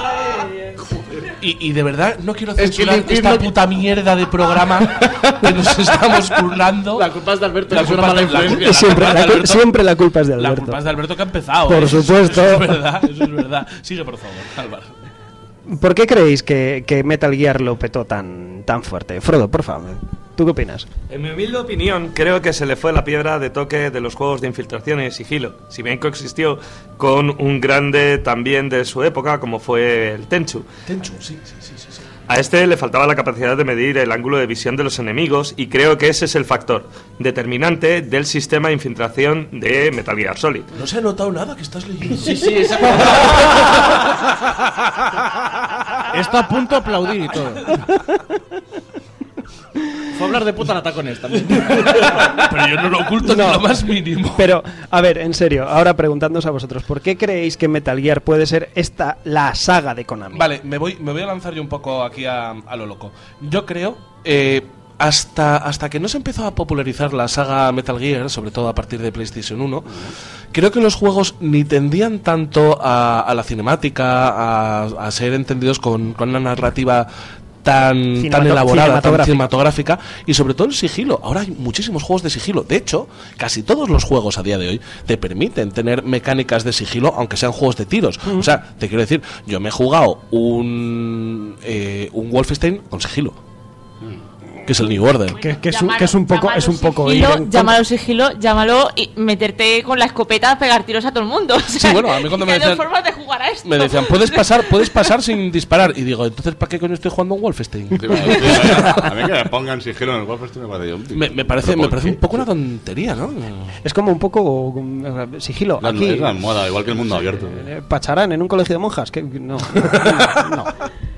Y, y de verdad no quiero Es que censurar esta puta mierda de programa que nos estamos currando. La culpa es de Alberto, La que es una culpa mala es de- la influencia. culpa- Siempre, culpa la, es de cul- Alberto. siempre la culpa es de La Alberto. culpa es de Alberto que ha empezado. Por ¿eh? Eso- supuesto. Eso es verdad, eso es verdad. Sigue, por favor, Álvaro. ¿Por qué creéis que, que Metal Gear lo petó tan, tan fuerte? Frodo, por favor, ¿tú qué opinas? En mi humilde opinión, creo que se le fue la piedra de toque de los juegos de infiltración y sigilo, si bien coexistió con un grande también de su época como fue el Tenchu. Tenchu, sí, sí, sí, sí. sí. A este le faltaba la capacidad de medir el ángulo de visión de los enemigos y creo que ese es el factor determinante del sistema de infiltración de Metal Gear Solid. No se ha notado nada que estás leyendo. Sí, sí, exacto. Está a punto de aplaudir y todo. Fue a hablar de puta tacones también. Pero yo no lo oculto ni No. lo más mínimo. Pero, a ver, en serio, ahora preguntándoos a vosotros, ¿por qué creéis que Metal Gear puede ser esta la saga de Konami? Vale, me voy, me voy a lanzar yo un poco aquí a, a lo loco. Yo creo, eh, hasta, hasta que no se empezó a popularizar la saga Metal Gear, sobre todo a partir de PlayStation 1, creo que los juegos ni tendían tanto a, a la cinemática, a, a ser entendidos con, con una narrativa tan, tan elaborada, tan cinematográfica. cinematográfica y sobre todo el sigilo. Ahora hay muchísimos juegos de sigilo. De hecho, casi todos los juegos a día de hoy te permiten tener mecánicas de sigilo, aunque sean juegos de tiros. O sea, te quiero decir, yo me he jugado un, eh, un Wolfenstein con sigilo. Que es el New Order. Que, que es un, que es un poco, es un poco Sigilo, en llámalo sigilo, llámalo y meterte con la escopeta a pegar tiros a todo el mundo. O sea, bueno, a mí cuando me decían- formas de jugar a esto. Me decían, puedes pasar, puedes pasar sin disparar. Y digo, entonces, ¿para qué coño estoy jugando un Wolfenstein? A mí que me pongan sigilo en el Wolfenstein me parece yo. Me, me parece, ¿Pero me parece un poco una tontería, ¿no? Es como un poco sigilo. La- Aquí, Es la moda, igual que el mundo abierto. eh, Pacharán en un colegio de monjas. Que, no, no.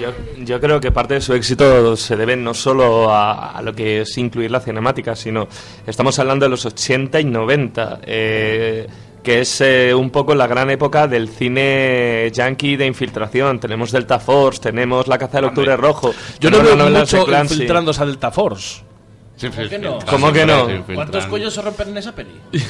Yo, yo creo que parte de su éxito se debe no solo a, a lo que es incluir la cinemática, sino estamos hablando de los 80 y 90. Eh, que es eh, un poco la gran época del cine yankee de infiltración. Tenemos Delta Force, tenemos La caza del octubre rojo. Yo no veo de mucho infiltrándose a Delta Force. ¿Cómo que no? ¿Cuántos cuellos se rompen en esa peli?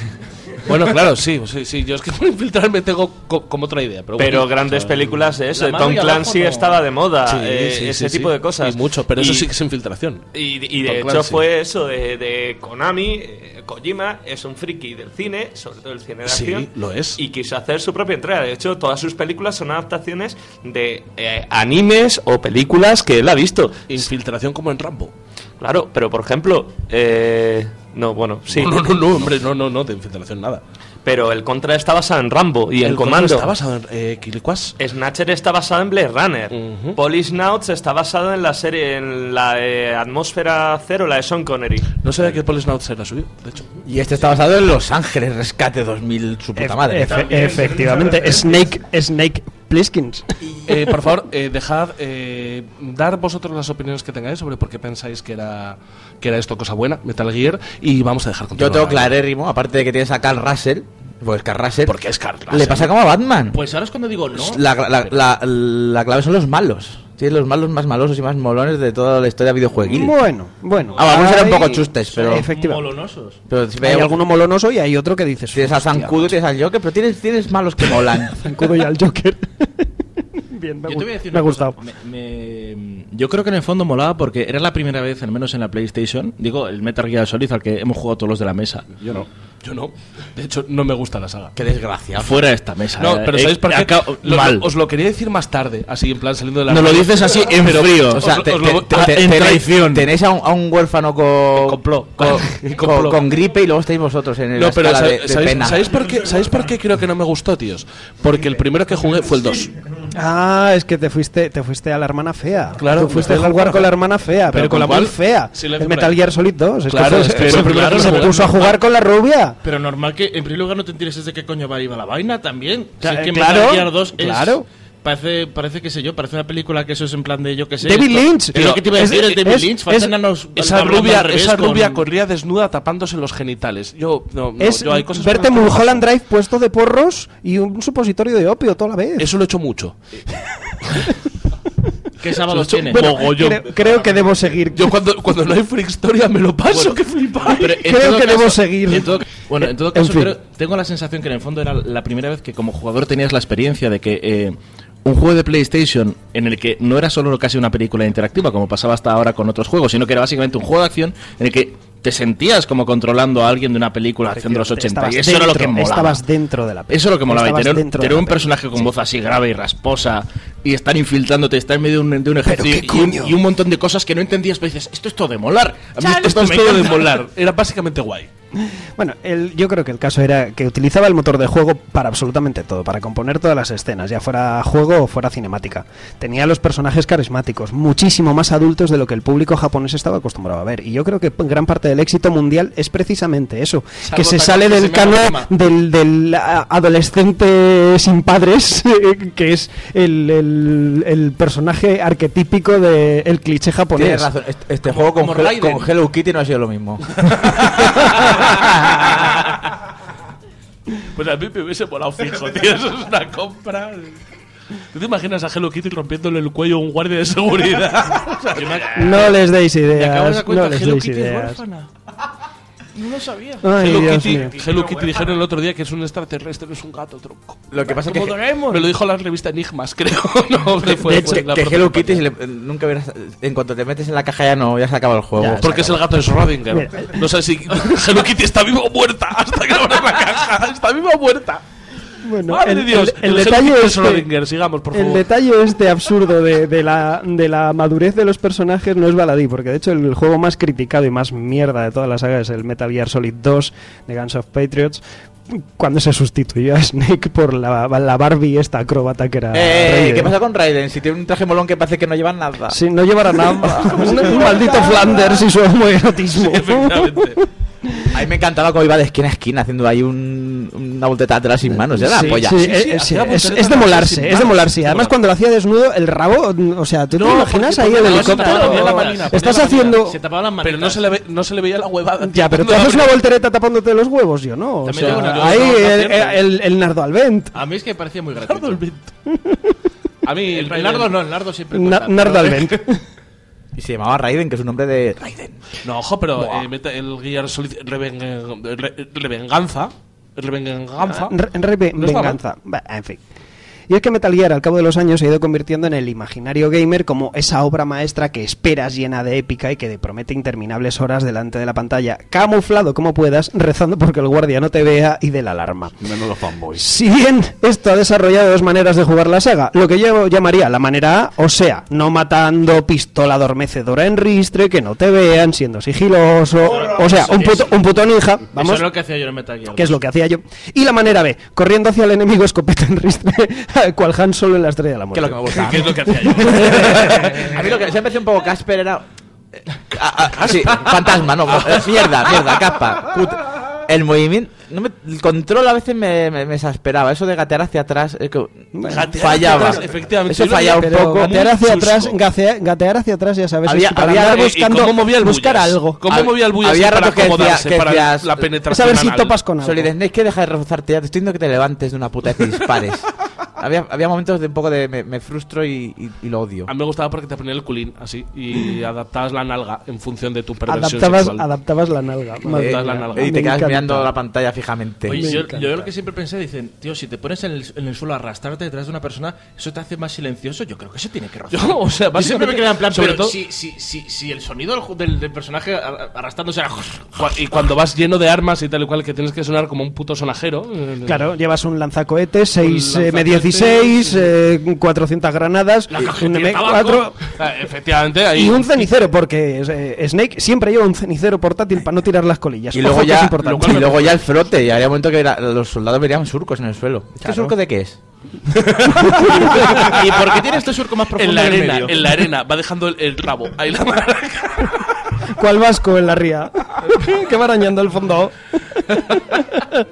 Bueno, claro, sí, sí, sí. Yo es que por infiltrarme tengo co- como otra idea. Pero, Pero bueno. grandes películas de eso. Mano Tom Clancy no. estaba de moda. Sí, eh, sí, ese sí, tipo sí. de cosas. Y mucho, pero eso sí que es infiltración. Y, y de Tom hecho Clancy. fue eso de, de Konami. eh, Kojima es un friki del cine, sobre todo el cine de Sí, acción. lo es. Y quiso hacer su propia entrega. De hecho, todas sus películas son adaptaciones de eh, animes o películas que él ha visto. Infiltración como en Rambo. Claro, pero por ejemplo. eh, no, bueno, sí. No, no, no, hombre, no, no, no, de infiltración nada. Pero el Contra está basado en Rambo y El el, Contra Comando. está basado en eh. Snatcher está basado en Blade Runner. Police Nauts está basado en la serie, en la eh, Atmósfera Cero, la de Sean Connery. No sabía que Police Nauts era suyo, de hecho. Y este está basado en Los Ángeles Rescate 2000, su puta madre. efe- efectivamente, Snake, Snake Pliskins. Eh, por favor, eh, dejad eh, dar vosotros las opiniones que tengáis sobre por qué pensáis que era que era esto cosa buena, Metal Gear, y vamos a dejar Yo continuar. tengo clarérrimo, aparte de que tienes a Carl Russell, pues Carl Russell. Porque es Carl Le Russell. pasa como a Batman. Pues ahora es cuando digo no. La, la- la- la clave son los malos. Tienes los malos más malosos y más molones de toda la historia videojueguil. Bueno, bueno. Ah, vamos a ser un poco chustes, pero. Efectivamente. Molonosos. Pero si Hay alguno molonoso y hay otro que dices. Tienes a "Hostia, Zancudo y tienes al Joker, pero tienes, tienes malos que molan. Zancudo y al Joker. Bien, me, Yo te voy a decir me ha cosa. gustado. Me- me- yo creo que en el fondo molaba porque era la primera vez, al menos en la PlayStation, digo, el Metal Gear Solid al que hemos jugado todos los de la mesa. Yo no. Yo no. De hecho, no me gusta la saga. Qué desgracia. Fuera de esta mesa. No, eh, pero eh, ¿sabéis por qué? acabo- Lo- mal. lo- os lo quería decir más tarde, así en plan saliendo de la Nos lo dices así en Pero- frío. O sea, os- te- os te- lo- te- te- en tenéis- traición. Tenéis a un, a un huérfano con, complot. con, con- complot. con gripe y luego estáis vosotros en el No, pero escala sa- de, de ¿sabéis, pena. ¿sabéis por qué, ¿sabéis por qué creo que no me gustó, tíos? Porque el primero que jugué fue el 2. Ah, es que te fuiste, te fuiste a la hermana fea. Claro, Tú fuiste a jugar con la hermana fea, pero, ¿Pero con la con muy fea. El Metal. Gear Solid 2. Es Claro, que es que se, puso a jugar con la rubia. Pero normal que en primer lugar no te intereses de qué coño va iba la vaina también. Si Cla- es que claro, Metal Gear 2 es- claro. Parece, parece que sé yo, parece una película que eso es en plan de yo que sé. David esto- Lynch. Es lo que te iba a decir, es, David es- Lynch. Es- enanos Esa rubia, revés esa con- rubia corría desnuda tapándose los genitales. Yo, no, no, es yo hay cosas verte Mulholland. Drive puesto de porros y un supositorio de opio toda la vez. Eso lo he hecho mucho. ¿Qué sábados Eso- tiene? bueno, creo, creo que debo seguir. Yo cuando, cuando no hay Freak Historia me lo paso, que en creo que caso- debo seguir. en todo- bueno, en todo En caso, fin. creo- tengo la sensación que en el fondo era la primera vez que como jugador tenías la experiencia de que eh, un juego de PlayStation en el que no era solo casi una película interactiva como pasaba hasta ahora con otros juegos, sino que era básicamente un juego de acción en el que te sentías como controlando a alguien de una película de acción de los 80 Estabas y eso era lo que molaba. Estabas dentro de la Eso es lo que molaba. Y tener, un personaje con voz así grave y rasposa y estar infiltrándote, estar en medio de un, de un ejército qué y, y un, coño. y un montón de cosas que no entendías, pero dices, esto es todo de molar. A mí esto, Esto es todo de encanta". molar. Era básicamente guay. Bueno, el- yo creo que el caso era que utilizaba el motor de juego para absolutamente todo, para componer todas las escenas, ya fuera juego o fuera cinemática. Tenía los personajes carismáticos, muchísimo más adultos de lo que el público japonés estaba acostumbrado a ver. Y yo creo que gran parte del éxito mundial es precisamente eso, Salvo que se sale del Shimano cano Kojima. del, del adolescente sin padres, que es el, el- el personaje arquetípico del cliché japonés. Tienes razón, este, este juego con, con Hello Kitty no ha sido lo mismo. Pues a mí me hubiese molado fijo, tío. Eso es una compra. ¿Tú te imaginas a Hello Kitty rompiéndole el cuello a un guardia de seguridad? O sea, No les deis Me acabo de ideas, dar cuenta, no les Hello deis Kitty es ideas. huérfana. No lo sabía. Ay, Hello, Dios Kitty, mío. Hello Kitty dijeron el otro día que es un extraterrestre, no es un gato tronco. Lo que pasa es que, Como Doraemon. Me lo dijo la revista Enigmas, creo. no, que fue, de fue la que propia Hello. Kitty, si le- nunca verás, en cuanto te metes en la caja ya no, ya se acaba el juego. Ya, Porque es el gato de Schrödinger. No sé si Hello Kitty está viva o muerta hasta que abras la caja. ¿Está viva o muerta? Bueno, Madre el, de Dios, el- el el detalle este- sigamos, por el favor. detalle este absurdo de, de la, de la madurez de los personajes no es baladí, porque de hecho el juego más criticado y más mierda de toda la saga es el Metal Gear Solid 2 de Guns of Patriots, cuando se sustituyó a Snake por la, la Barbie esta acróbata que era Eh, Raiden. ¿Qué pasa con Raiden? Si tiene un traje molón que parece que no lleva nada. Sí, no llevará nada. un, un maldito Flanders y su homoerotismo. Efectivamente. A mí me encantaba cómo iba de esquina a esquina haciendo ahí un, una voltereta atrás sin manos. Era Sí, la polla. sí, eh, sí, es, es de molarse, es de molarse. Además, cuando lo hacía desnudo, el rabo, o sea, ¿tú te imaginas ahí el helicóptero? Estás haciendo. Pero no se, le ve- no se le veía la huevada. Ya, pero tú haces una voltereta tapándote los huevos, yo no. O sea, ahí no, no, el, el, el Nardo Alvent. A mí es que me parecía muy gratuito. A mí El, el nardo no, el nardo siempre Na- cuenta, Nardo Alvent. Y se llamaba Raiden, que es un nombre de Raiden. No, ojo, pero eh, mete el Gear Solid Reven- Re- Revenganza. Revenganza. Re- Re- No está mal. venganza. Bah, en fin. Y es que Metal Gear al cabo de los años se ha ido convirtiendo en el imaginario gamer como esa obra maestra que esperas llena de épica y que te promete interminables horas delante de la pantalla, camuflado como puedas, rezando porque el guardia no te vea y de la alarma. Menudo fanboy. Si bien esto ha desarrollado dos maneras de jugar la saga, lo que yo llamaría la manera A, o sea, no matando, pistola adormecedora en ristre, que no te vean, siendo sigiloso, o sea, un puto, un puto ninja, Eso vamos, es lo que hacía yo en Metal Gear. que es lo que hacía yo. Y la manera B, corriendo hacia el enemigo escopeta en ristre, cual Han Solo en la estrella de la Que muerte. es lo que me gustaba. ¿Qué es lo que hacía yo? a mí lo que siempre me pareció un poco Casper era. ah, ah, sí, fantasma, no. eh, mierda, mierda, capa. put- El movimiento. No me, el control a veces me, me, me exasperaba. Eso de gatear hacia atrás. eh, que Gatear fallaba. hacia atrás, efectivamente. Eso fallaba un poco. gatear hacia atrás, gacea- gatear hacia atrás, ya sabes, Había- había- buscando, ¿Cómo movía el buscar bullas? algo. ¿Cómo Hab- movía el bullas había ratos que decía- acomodarse que decías- la Es penetración a ver si topas con algo. Solid Snake, que deja de reforzarte ya. Te estoy diciendo que te levantes de una puta y dispares. Había, había momentos de un poco de. Me, me frustro y, y- y lo odio. A mí me gustaba porque te ponía el culín así y adaptabas la nalga en función de tu perversión Adaptabas, sexual. adaptabas la nalga. Adaptabas la nalga. y te quedas mirando la pantalla fijamente. Oye, yo, yo lo que siempre pensé, dicen, tío, si te pones en el, en el suelo a arrastrarte detrás de una persona, eso te hace más silencioso. Yo creo que eso tiene que rozar. Yo, o sea, Yo siempre me quedaba en plan, sobre pero todo- si, si, si, si el sonido del, del, del personaje ar- arrastrándose era... Cua- Y cuando vas lleno de armas y tal y cual, que tienes que sonar como un puto sonajero. eh, Claro, llevas un lanzacohetes, 6 Un M16, eh, 400 granadas, La un cajetilla de M4 tabaco. Ah, Efectivamente, ahí. y un cenicero, porque eh, Snake siempre lleva un cenicero portátil para no tirar las colillas. Y luego, Ojo ya, importante. y luego ya el frote. Y había un momento que era- los soldados verían surcos en el suelo. ¿Qué Claro. surco de qué es? ¿Y por qué tiene este surco más profundo en la el arena, medio? en la arena, va dejando el, el rabo. Ahí la ¿Cuál vasco en la ría? que va arañando el fondo.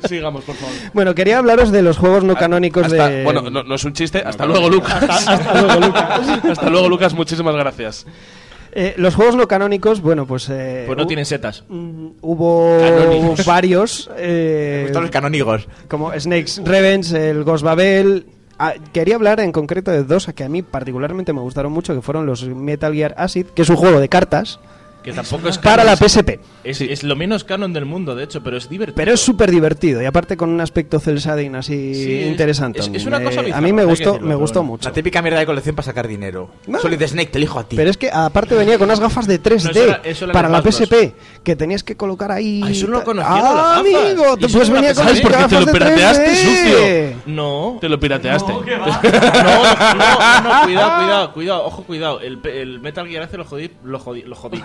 Sigamos, por favor. Bueno, quería hablaros de los juegos no canónicos Hasta- de... Bueno, no, no es un chiste. Hasta luego, Lucas. Hasta- hasta luego, Lucas. Hasta luego, Lucas. Muchísimas gracias. Eh, los juegos no canónicos, bueno, pues... eh, Pues no tienen setas. Hubo Canónicos. varios. eh, Me los canónigos. como Snake's Revenge, el Ghost Babel. Ah, quería hablar en concreto de dos que a mí particularmente me gustaron mucho, que fueron los Metal Gear Acid, que es un juego de cartas Que tampoco es para la PSP. Es, es lo menos canon del mundo, de hecho, pero es divertido. Pero es súper divertido y aparte con un aspecto cel shading así Sí, es- interesante. es- es una cosa Eh, a bizarra, mí me gustó, decirlo, me gustó bueno. mucho. La típica mierda de colección para sacar dinero. Solid Snake, te elijo a ti. Pero es que aparte venía con unas gafas de 3D No, eso era- eso era para la PSP que tenías que colocar ahí. Ah, eso no lo conocía, Ah, las gafas. amigo, pues no lo venía con las ¿Sabes por qué te gafas lo de pirateaste, 3D. sucio? No. Te lo pirateaste. No, no, no, no, cuidado, cuidado, cuidado, ojo, cuidado. El, el Metal Gear hace lo jodí, lo jodí, lo jodí.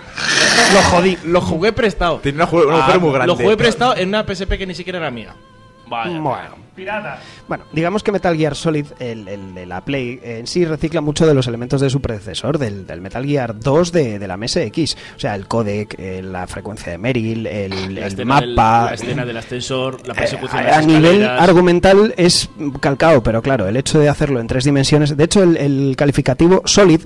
Lo jodí. Lo jugué prestado. Tiene una un agujero muy grande. Lo jugué prestado en una PSP que ni siquiera era mía. Vaya. Bueno. Bueno, digamos que Metal Gear Solid, el, el de la Play, en sí recicla mucho de los elementos de su predecesor, del, del Metal Gear 2 de, de la MSX. O sea, el codec, eh, la frecuencia de Merrill, el, La el escena, del, mapa. la escena del ascensor, la Eh, persecución de a, las nivel escaleras. argumental es calcado, pero claro, el hecho de hacerlo en tres dimensiones. De hecho, el, el calificativo Solid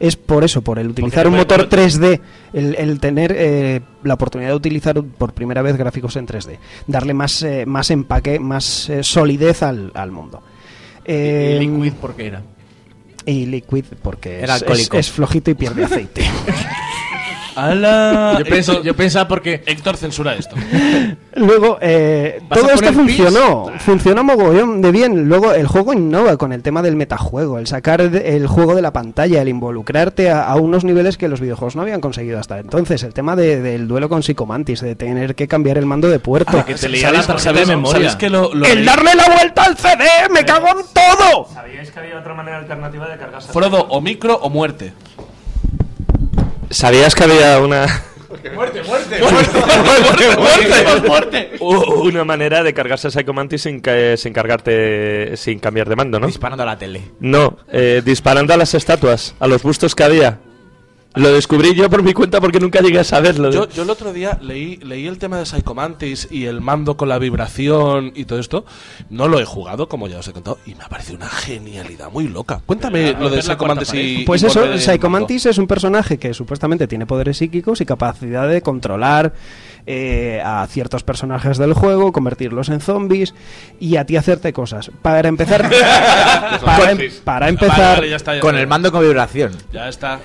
es por eso, por el utilizar un motor poner- 3D, el, el tener eh, la oportunidad de utilizar por primera vez gráficos en 3D, darle más, eh, más empaque, más eh, solidez al, al mundo. Y Eh, Liquid, porque era? y Liquid porque Era es, es, alcohólico. es flojito y pierde aceite. ¡Hala! Yo, pensé- yo pensaba porque. Héctor, censura esto. Luego, eh, ¿Vas a todo esto poner funcionó, pis? funcionó mogollón de bien. Luego, el juego innova con el tema del metajuego, el sacar el juego de la pantalla, el involucrarte a, a unos niveles que los videojuegos no habían conseguido hasta entonces. El tema de- del duelo con Psicomantis, de tener que cambiar el mando de puerto. que te leía la tarjeta de ¿Sabéis- memoria. ¿Sabéis que lo, lo ¡El darle la vuelta al CD! ¡Me cago en todo! ¿Sabíais que había otra manera alternativa de cargarse? Frodo, o micro o muerte. ¿Sabías que había una... Muerte, muerte, ¡Muerte! ¡Muerte! u- una manera de cargarse a Psycho Mantis sin, sin cargarte, sin cambiar de mando, ¿no? Disparando a la tele. No, eh, disparando a las estatuas, a los bustos que había. Lo descubrí yo por mi cuenta porque nunca llegué a saberlo. Yo, yo el otro día leí, leí el tema de Psycho Mantis y el mando con la vibración y todo esto. No lo he jugado, como ya os he contado, y me ha parecido una genialidad muy loca. Cuéntame lo de Psycho Mantis y. Pues y eso, volver el Psycho mando. Mantis es un personaje que supuestamente tiene poderes psíquicos y capacidad de controlar eh, a ciertos personajes del juego, convertirlos en zombies y a ti hacerte cosas. Para empezar, para, em- para empezar, Vale, vale, ya está, ya Con el mando con vibración. Ya está.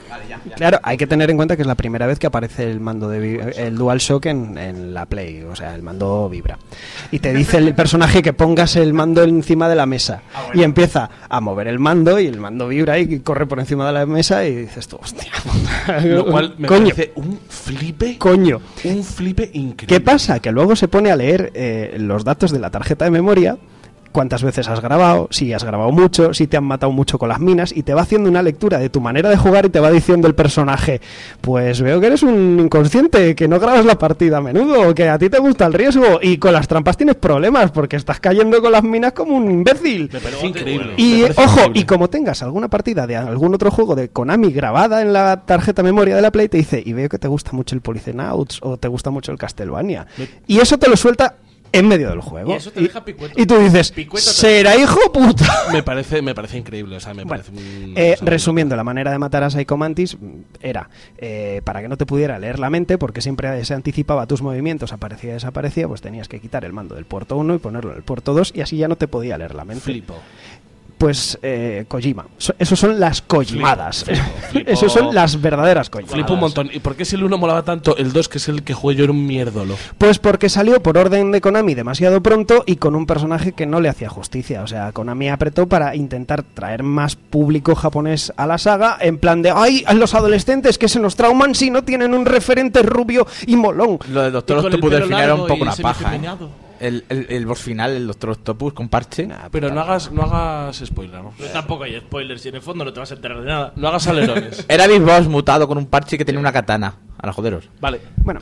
Claro, hay que tener en cuenta que es la primera vez que aparece el mando de el DualShock en, en la Play, o sea, el mando vibra. Y te dice el personaje que pongas el mando encima de la mesa y empieza a mover el mando y el mando vibra y corre por encima de la mesa y dices tú, hostia. Lo cual me Coño. parece un flipe. Coño. Un flipe ¿Qué pasa? Que luego se pone a leer eh, los datos de la tarjeta de memoria, cuántas veces has grabado, si has grabado mucho, si te han matado mucho con las minas, y te va haciendo una lectura de tu manera de jugar y te va diciendo el personaje, pues veo que eres un inconsciente, que no grabas la partida a menudo, que a ti te gusta el riesgo, y con las trampas tienes problemas, porque estás cayendo con las minas como un imbécil. Me parece increíble. Y me parece ojo, increíble. y como tengas alguna partida de algún otro juego de Konami grabada en la tarjeta memoria de la Play, te dice, y veo que te gusta mucho el Policenauts o te gusta mucho el Castlevania. Y eso te lo suelta en medio del juego. Y eso te deja picueto. y tú dices, Picueto será hijo puta. Me parece, me parece increíble. O sea, me parece un- Eh, resumiendo, la manera de matar a Psycho Mantis era eh, para que no te pudiera leer la mente, porque siempre se anticipaba tus movimientos, aparecía y desaparecía, pues tenías que quitar el mando del puerto 1 y ponerlo en el puerto 2 y así ya no te podía leer la mente. Flipo. Pues eh, Kojima. So- Esos son las Kojimadas. Esos son las verdaderas Kojimadas. Flipo un montón. ¿Y por qué si el uno molaba tanto, el 2, que es el que jugué yo, era un mierdolo? Pues porque salió por orden de Konami demasiado pronto y con un personaje que no le hacía justicia. O sea, Konami apretó para intentar traer más público japonés a la saga en plan de ¡ay! a los adolescentes que se nos trauman si no tienen un referente rubio y molón! Lo del Doctor Octopus del pelo final era un poco una paja. ¿eh? El, el, el boss final, el Doctor Octopus con parche. Pero no hagas, no hagas spoiler. ¿no? Pero tampoco hay spoilers y en el fondo no te vas a enterar de nada. No hagas alerones. Era Big Boss mutado con un parche que tenía una katana. A los joderos. Vale. Bueno,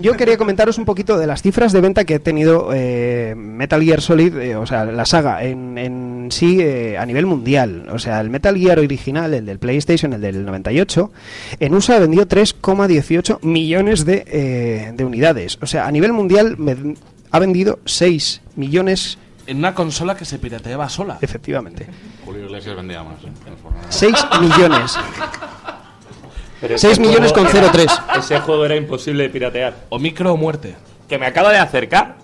yo quería comentaros un poquito de las cifras de venta que ha tenido eh, Metal Gear Solid, eh, o sea, la saga en, en sí eh, a nivel mundial. O sea, el Metal Gear original, el del PlayStation, el del 98, en USA vendió 3,18 millones de, eh, de unidades. O sea, a nivel mundial me- ha vendido 6 millones, En una consola que se pirateaba sola. efectivamente. Julio Iglesias vendía más. ¿eh? 6 millones. Pero 6 ese millones con era- 03. Ese juego era imposible de piratear. O micro o muerte. Que me acaba de acercar.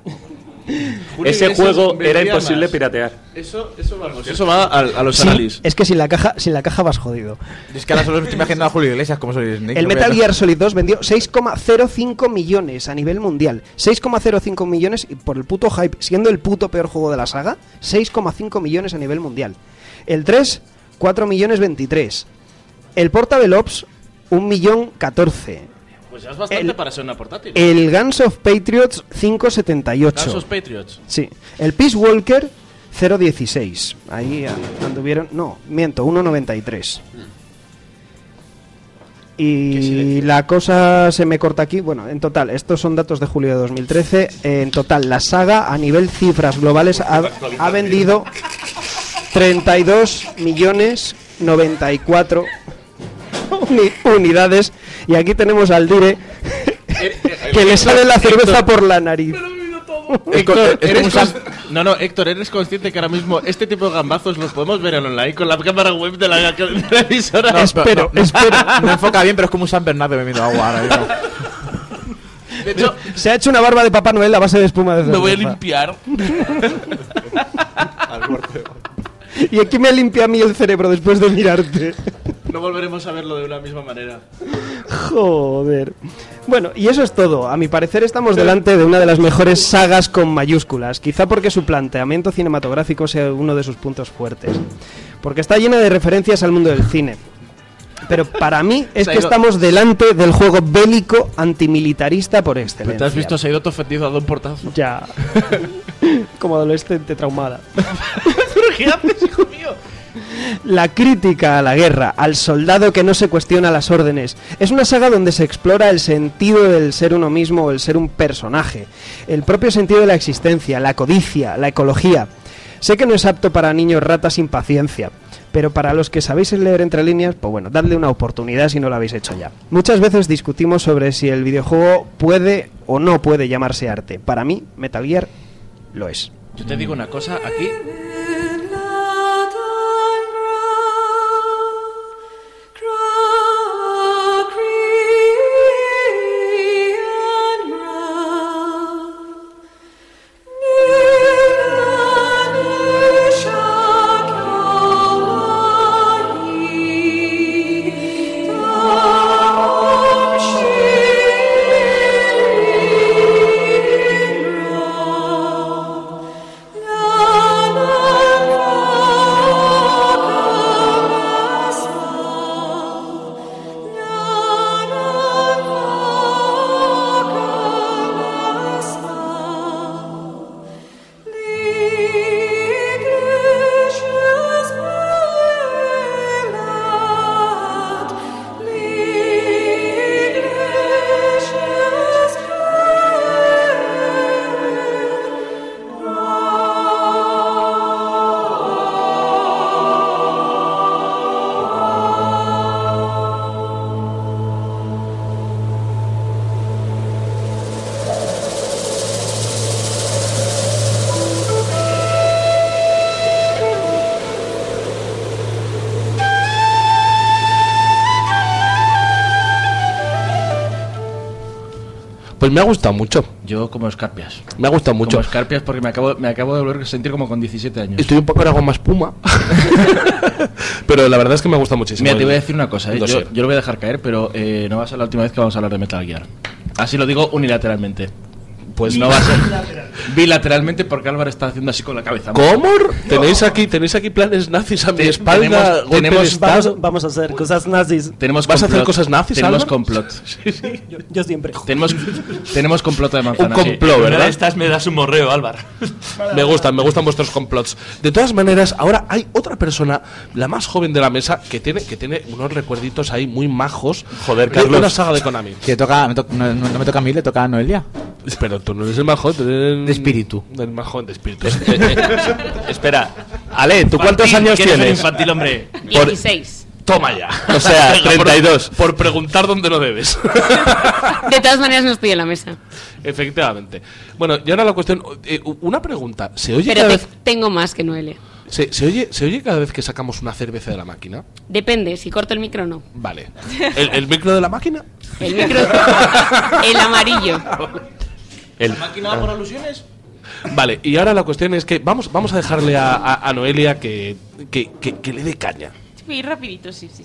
Julio ese juego era imposible más. piratear. Eso, eso vamos. Eso va a, a los Sí, análisis. es que sin la caja, sin la caja vas jodido. Es que ahora solo me estoy imaginando a Julio Iglesias como soy Snake. El no Metal Gear Solid 2 vendió 6,05 millones a nivel mundial. 6,05 millones y por el puto hype, siendo el puto peor juego de la saga, 6,5 millones a nivel mundial. El 3, 4 millones 23. El Portable Ops, 1 millón 14. Pues ya es bastante El- para ser una portátil. El Guns of Patriots, 5,78. Guns of Patriots. Sí. El Peace Walker, 0,16. Ahí an- anduvieron. No, miento, 1,93. Y la cosa se me corta aquí. Bueno, en total, estos son datos de julio de 2013. En total, la saga a nivel cifras globales ha, ha vendido 32 millones 94 uni- unidades. Y aquí tenemos al Dire que le sale la cerveza por la nariz. Héctor, es ¿eres no, no, Héctor, ¿eres consciente que ahora mismo este tipo de gambazos los podemos ver en online con la cámara web de la, de la emisora? No, enfoca bien, pero es como un San Bernardo bebiendo agua ahora mismo. De hecho, Se ha hecho una barba de Papá Noel a base de espuma de Me voy a cerveza. limpiar. ¿Y aquí me limpia a mí el cerebro después de mirarte? No volveremos a verlo de la misma manera. Joder. Bueno, y eso es todo. A mi parecer estamos delante de una de las mejores sagas con mayúsculas. Quizá porque su planteamiento cinematográfico sea uno de sus puntos fuertes. Porque está llena de referencias al mundo del cine. Pero para mí es que estamos delante del juego bélico antimilitarista por excelencia. ¿Te has visto? Se ha ido todo ofendido, ha dado un portazo. Ya. Como adolescente traumada. ¿Pero qué haces, hijo mío? La crítica a la guerra, al soldado que no se cuestiona las órdenes. Es una saga donde se explora el sentido del ser uno mismo o el ser un personaje, el propio sentido de la existencia, la codicia, la ecología. Sé que no es apto para niños ratas sin paciencia, Pero para los que sabéis leer entre líneas, pues bueno, dadle una oportunidad si no lo habéis hecho ya. Muchas veces discutimos sobre si el videojuego puede o no puede llamarse arte. Para mí, Metal Gear lo es. Yo te digo una cosa, aquí Pues me ha gustado mucho. Yo como escarpias. Me ha gustado mucho. Como escarpias porque me acabo, me acabo de volver a sentir como con 17 años. Estoy un poco ahora con más puma. pero la verdad es que me ha gustado muchísimo. Mira, te voy a decir una cosa, ¿eh? yo, yo lo voy a dejar caer, pero eh, no va a ser la última vez que vamos a hablar de Metal Gear. Así lo digo unilateralmente. Pues no va a ser bilateralmente porque Álvaro está haciendo así con la cabeza. ¿Cómo? ¿Tenéis aquí, ¿Tenéis aquí planes nazis a mi Te- espalda? tenemos- golpe de tenemos- estado? Vamos a hacer cosas nazis. Tenemos ¿Vas a hacer cosas nazis, Tenemos Álvaro? complot. Yo, yo siempre. tenemos, tenemos complot de manzana. Un sí. complot, Una ¿verdad? estas me das un morreo, Álvaro. Me gustan, me gustan vuestros complots. De todas maneras, ahora hay otra persona, la más joven de la mesa, que tiene, que tiene unos recuerditos ahí muy majos. Joder, de Carlos. una saga de Konami. Que toca, me to- no, no- no me toca a mí, le toca a Noelia. Pero tú no eres el más tú eres De espíritu. El más joven de espíritu. Espera. Ale, ¿tú cuántos años tienes? infantil, hombre. 16. Toma ya. O sea, Venga, por- 32. Por, preguntar dónde no debes. De todas maneras no estoy en la mesa. Efectivamente. Bueno, y ahora la cuestión. eh, una pregunta. ¿Se oye, Pero cada te- vez, tengo más que Noelia. se, se oye, ¿Se oye cada vez que sacamos una cerveza de la máquina? Depende, si corto el micro o no. Vale. ¿El, el micro de la máquina? El micro. el amarillo. El, ¿Máquina por alusiones? Vale, y ahora la cuestión es que vamos, vamos a dejarle a, a- a Noelia que, que, que- que le dé caña. Sí, rapidito, sí, sí.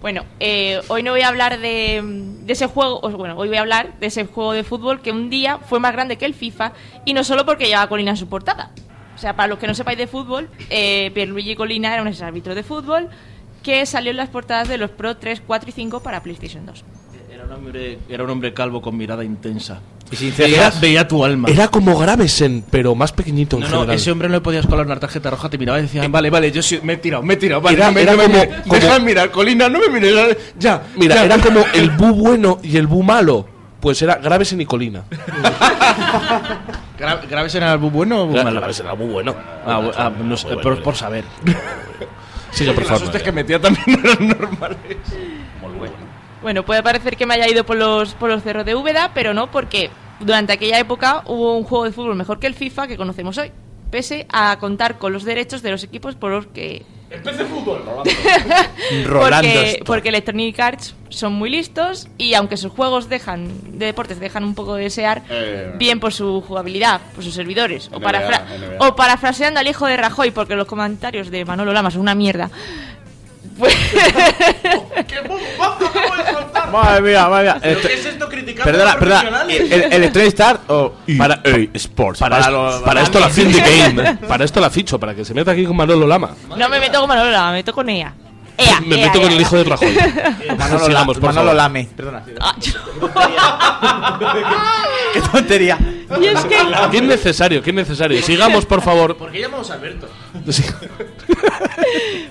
Bueno, eh, hoy no voy a hablar de, de ese juego, o bueno, hoy voy a hablar de ese juego de fútbol que un día fue más grande que el FIFA y no solo porque llevaba Colina en su portada. O sea, para los que no sepáis de fútbol, eh, Pierluigi Colina era un árbitro de fútbol que salió en las portadas de los Pro 3, 4 y 5 para PlayStation 2. Era un hombre, era un hombre calvo con mirada intensa. Y Veía, veía tu alma. Era como Gravesen, pero más pequeñito en No, no, general. ese hombre no le podías colar una tarjeta roja, te miraba y decía, vale, vale, yo sí, me he tirado, me he tirado, vale, Era- me, era no me como- como- deja de mirar, Colina, no me mires, ya, Mira, ya. era como el bu bueno y el bu malo. Pues era Gravesen y Colina. Gra- ¿Graves en el álbum bueno o Gra- malo? Gravesen era muy bueno. Ah, bu- ah, no Muy por, bueno. por saber. Sigue, por Las favor. hostias que metía también eran normales. Bueno, puede parecer que me haya ido por los, por los cerros de Úbeda, pero no, porque durante aquella época hubo un juego de fútbol mejor que el FIFA que conocemos hoy, pese a contar con los derechos de los equipos por los que... Rolando porque, porque Electronic Arts son muy listos y aunque sus juegos dejan de deportes dejan un poco de desear, bien por su jugabilidad, por sus servidores, o, parafra- NBA. o parafraseando al hijo de Rajoy, porque los comentarios de Manolo Lama son una mierda. Pues- Madre mía, madre mía. Esto- es esto criticando Perdona, a perdona. profesionales? ¿El, el Electronic Start o Para, Sports? para, esto, los- para esto la fin de game. Para esto la ficho, para que se meta aquí con Manolo Lama. No me meto con Manolo Lama, me meto con ella. Ea, Me ea, meto con ea. el hijo de Rajoy. Manolo, Sigamos, La- por Manolo favor. Lame. Perdona. Ah, Qué tontería. y es que Qué innecesario, qué innecesario. Sigamos, por favor. ¿Por qué llamamos a Alberto? Sí.